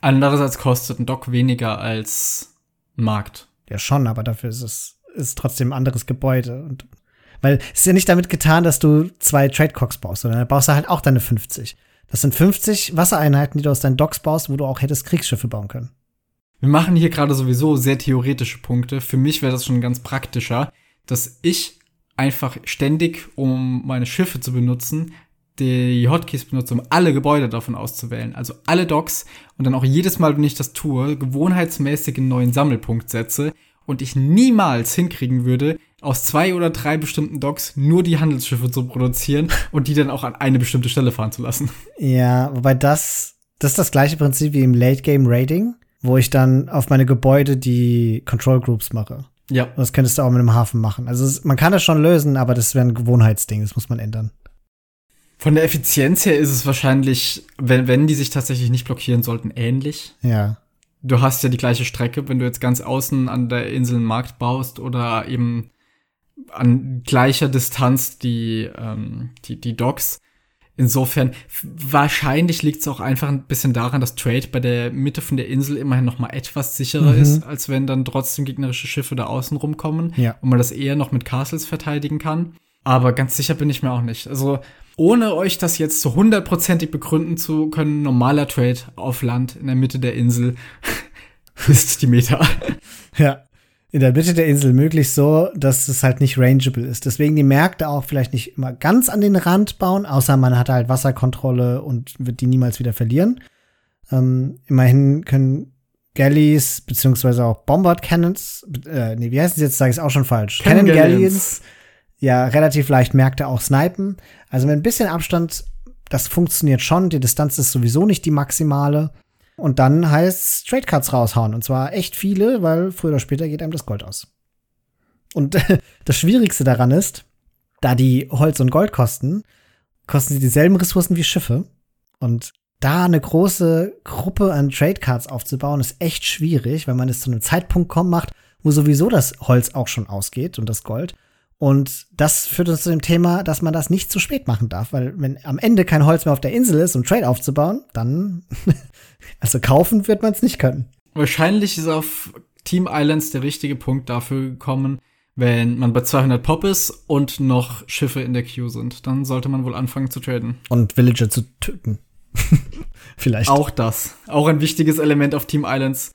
Andererseits kostet ein Dock weniger als ein Markt. Ja, schon, aber dafür ist es ist trotzdem ein anderes Gebäude. Und, weil es ist ja nicht damit getan, dass du zwei Tradecocks baust, sondern da baust du halt auch deine 50. Das sind 50 Wassereinheiten, die du aus deinen Docks baust, wo du auch hättest Kriegsschiffe bauen können. Wir machen hier gerade sowieso sehr theoretische Punkte. Für mich wäre das schon ganz praktischer, dass ich einfach ständig, um meine Schiffe zu benutzen, die Hotkeys benutze, um alle Gebäude davon auszuwählen. Also alle Docks und dann auch jedes Mal, wenn ich das tue, gewohnheitsmäßig einen neuen Sammelpunkt setze und ich niemals hinkriegen würde, aus zwei oder drei bestimmten Docks nur die Handelsschiffe zu produzieren und die dann auch an eine bestimmte Stelle fahren zu lassen. Ja, wobei das, das ist das gleiche Prinzip wie im Late Game Raiding, wo ich dann auf meine Gebäude die Control Groups mache. Ja. Das könntest du auch mit einem Hafen machen. Also man kann das schon lösen, aber das wäre ein Gewohnheitsding, das muss man ändern. Von der Effizienz her ist es wahrscheinlich, wenn, wenn die sich tatsächlich nicht blockieren sollten, ähnlich. Ja. Du hast ja die gleiche Strecke, wenn du jetzt ganz außen an der Insel einen Markt baust oder eben an gleicher Distanz die, ähm, die, die Docks. Insofern, wahrscheinlich liegt es auch einfach ein bisschen daran, dass Trade bei der Mitte von der Insel immerhin noch mal etwas sicherer mhm. ist, als wenn dann trotzdem gegnerische Schiffe da außen rumkommen ja. und man das eher noch mit Castles verteidigen kann. Aber ganz sicher bin ich mir auch nicht. Also ohne euch das jetzt zu hundertprozentig begründen zu können, normaler Trade auf Land in der Mitte der Insel ist die Meta. Ja. In der Mitte der Insel möglichst so, dass es halt nicht rangeable ist. Deswegen die Märkte auch vielleicht nicht immer ganz an den Rand bauen, außer man hat halt Wasserkontrolle und wird die niemals wieder verlieren. Ähm, immerhin können Galleys beziehungsweise auch Bombard Cannons, äh, nee, wie heißt es jetzt, sage ich es auch schon falsch. Cannon, Cannon Galleons ja relativ leicht Märkte auch snipen. Also mit ein bisschen Abstand, das funktioniert schon. Die Distanz ist sowieso nicht die maximale. Und dann heißt Straight Cuts raushauen. Und zwar echt viele, weil früher oder später geht einem das Gold aus. Und das Schwierigste daran ist, da die Holz und Gold kosten, kosten sie dieselben Ressourcen wie Schiffe. Und da eine große Gruppe an Trade Cards aufzubauen, ist echt schwierig, weil man es zu einem Zeitpunkt kommt, macht, wo sowieso das Holz auch schon ausgeht und das Gold. Und das führt uns zu dem Thema, dass man das nicht zu spät machen darf, weil wenn am Ende kein Holz mehr auf der Insel ist, um Trade aufzubauen, dann, also kaufen wird man es nicht können. Wahrscheinlich ist auf Team Islands der richtige Punkt dafür gekommen, wenn man bei 200 Pop ist und noch Schiffe in der Queue sind. Dann sollte man wohl anfangen zu traden. Und Villager zu töten. Vielleicht. Auch das. Auch ein wichtiges Element auf Team Islands.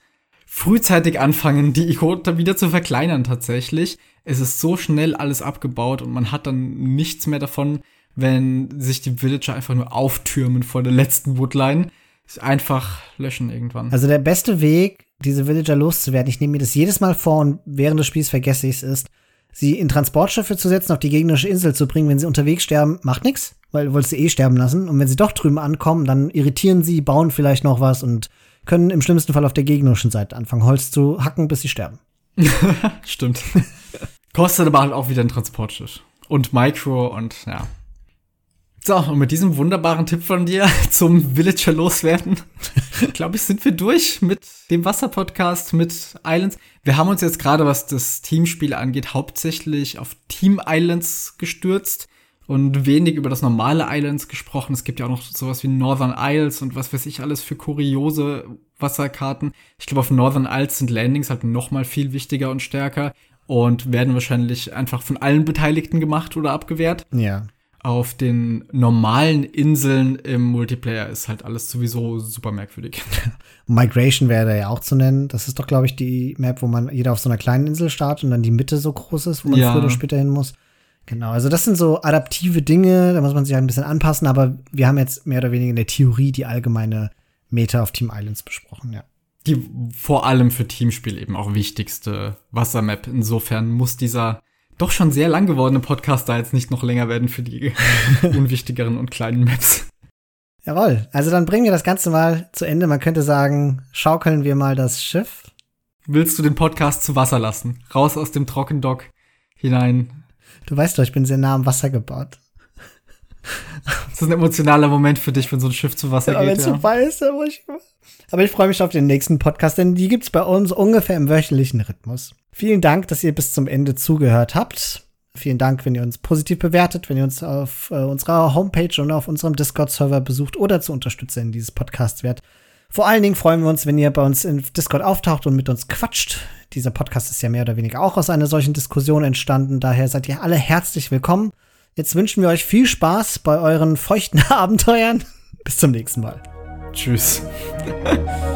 Frühzeitig anfangen, die Ikota wieder zu verkleinern tatsächlich. Es ist so schnell alles abgebaut und man hat dann nichts mehr davon, wenn sich die Villager einfach nur auftürmen vor der letzten Woodline. Einfach löschen irgendwann. Also der beste Weg, diese Villager loszuwerden, ich nehme mir das jedes Mal vor und während des Spiels vergesse ich es, ist, sie in Transportschiffe zu setzen, auf die gegnerische Insel zu bringen. Wenn sie unterwegs sterben, macht nichts weil wolltest du eh sterben lassen. Und wenn sie doch drüben ankommen, dann irritieren sie, bauen vielleicht noch was und können im schlimmsten Fall auf der gegnerischen Seite anfangen, Holz zu hacken, bis sie sterben. Stimmt. Kostet aber halt auch wieder ein Transportschiff. Und Micro und ja. So, und mit diesem wunderbaren Tipp von dir zum Villager loswerden, glaube ich, sind wir durch mit dem Wasser-Podcast, mit Islands. Wir haben uns jetzt gerade, was das Teamspiel angeht, hauptsächlich auf Team Islands gestürzt und wenig über das normale Islands gesprochen. Es gibt ja auch noch sowas wie Northern Isles und was weiß ich alles für kuriose Wasserkarten. Ich glaube, auf Northern Isles sind Landings halt noch mal viel wichtiger und stärker und werden wahrscheinlich einfach von allen Beteiligten gemacht oder abgewehrt. Ja. Auf den normalen Inseln im Multiplayer ist halt alles sowieso super merkwürdig. Migration wäre da ja auch zu nennen. Das ist doch, glaube ich, die Map, wo man jeder auf so einer kleinen Insel startet und dann die Mitte so groß ist, wo man ja. früher oder später hin muss. Genau, also das sind so adaptive Dinge, da muss man sich halt ein bisschen anpassen, aber wir haben jetzt mehr oder weniger in der Theorie die allgemeine Meta auf Team Islands besprochen, ja. Die vor allem für Teamspiel eben auch wichtigste Wassermap. Insofern muss dieser doch schon sehr lang gewordene Podcast da jetzt nicht noch länger werden für die unwichtigeren und kleinen Maps. Jawohl, also dann bringen wir das Ganze mal zu Ende. Man könnte sagen, schaukeln wir mal das Schiff. Willst du den Podcast zu Wasser lassen? Raus aus dem Trockendock hinein Du weißt doch, ich bin sehr nah am Wasser gebaut. Das ist ein emotionaler Moment für dich, wenn so ein Schiff zu Wasser ja, geht. Wenn es ja. vorbei ist, dann muss ich. Aber ich freue mich auf den nächsten Podcast, denn die gibt's bei uns ungefähr im wöchentlichen Rhythmus. Vielen Dank, dass ihr bis zum Ende zugehört habt. Vielen Dank, wenn ihr uns positiv bewertet, wenn ihr uns auf äh, unserer Homepage und auf unserem Discord-Server besucht oder zu Unterstützern dieses Podcasts werdet. Vor allen Dingen freuen wir uns, wenn ihr bei uns in Discord auftaucht und mit uns quatscht. Dieser Podcast ist ja mehr oder weniger auch aus einer solchen Diskussion entstanden. Daher seid ihr alle herzlich willkommen. Jetzt wünschen wir euch viel Spaß bei euren feuchten Abenteuern. Bis zum nächsten Mal. Tschüss.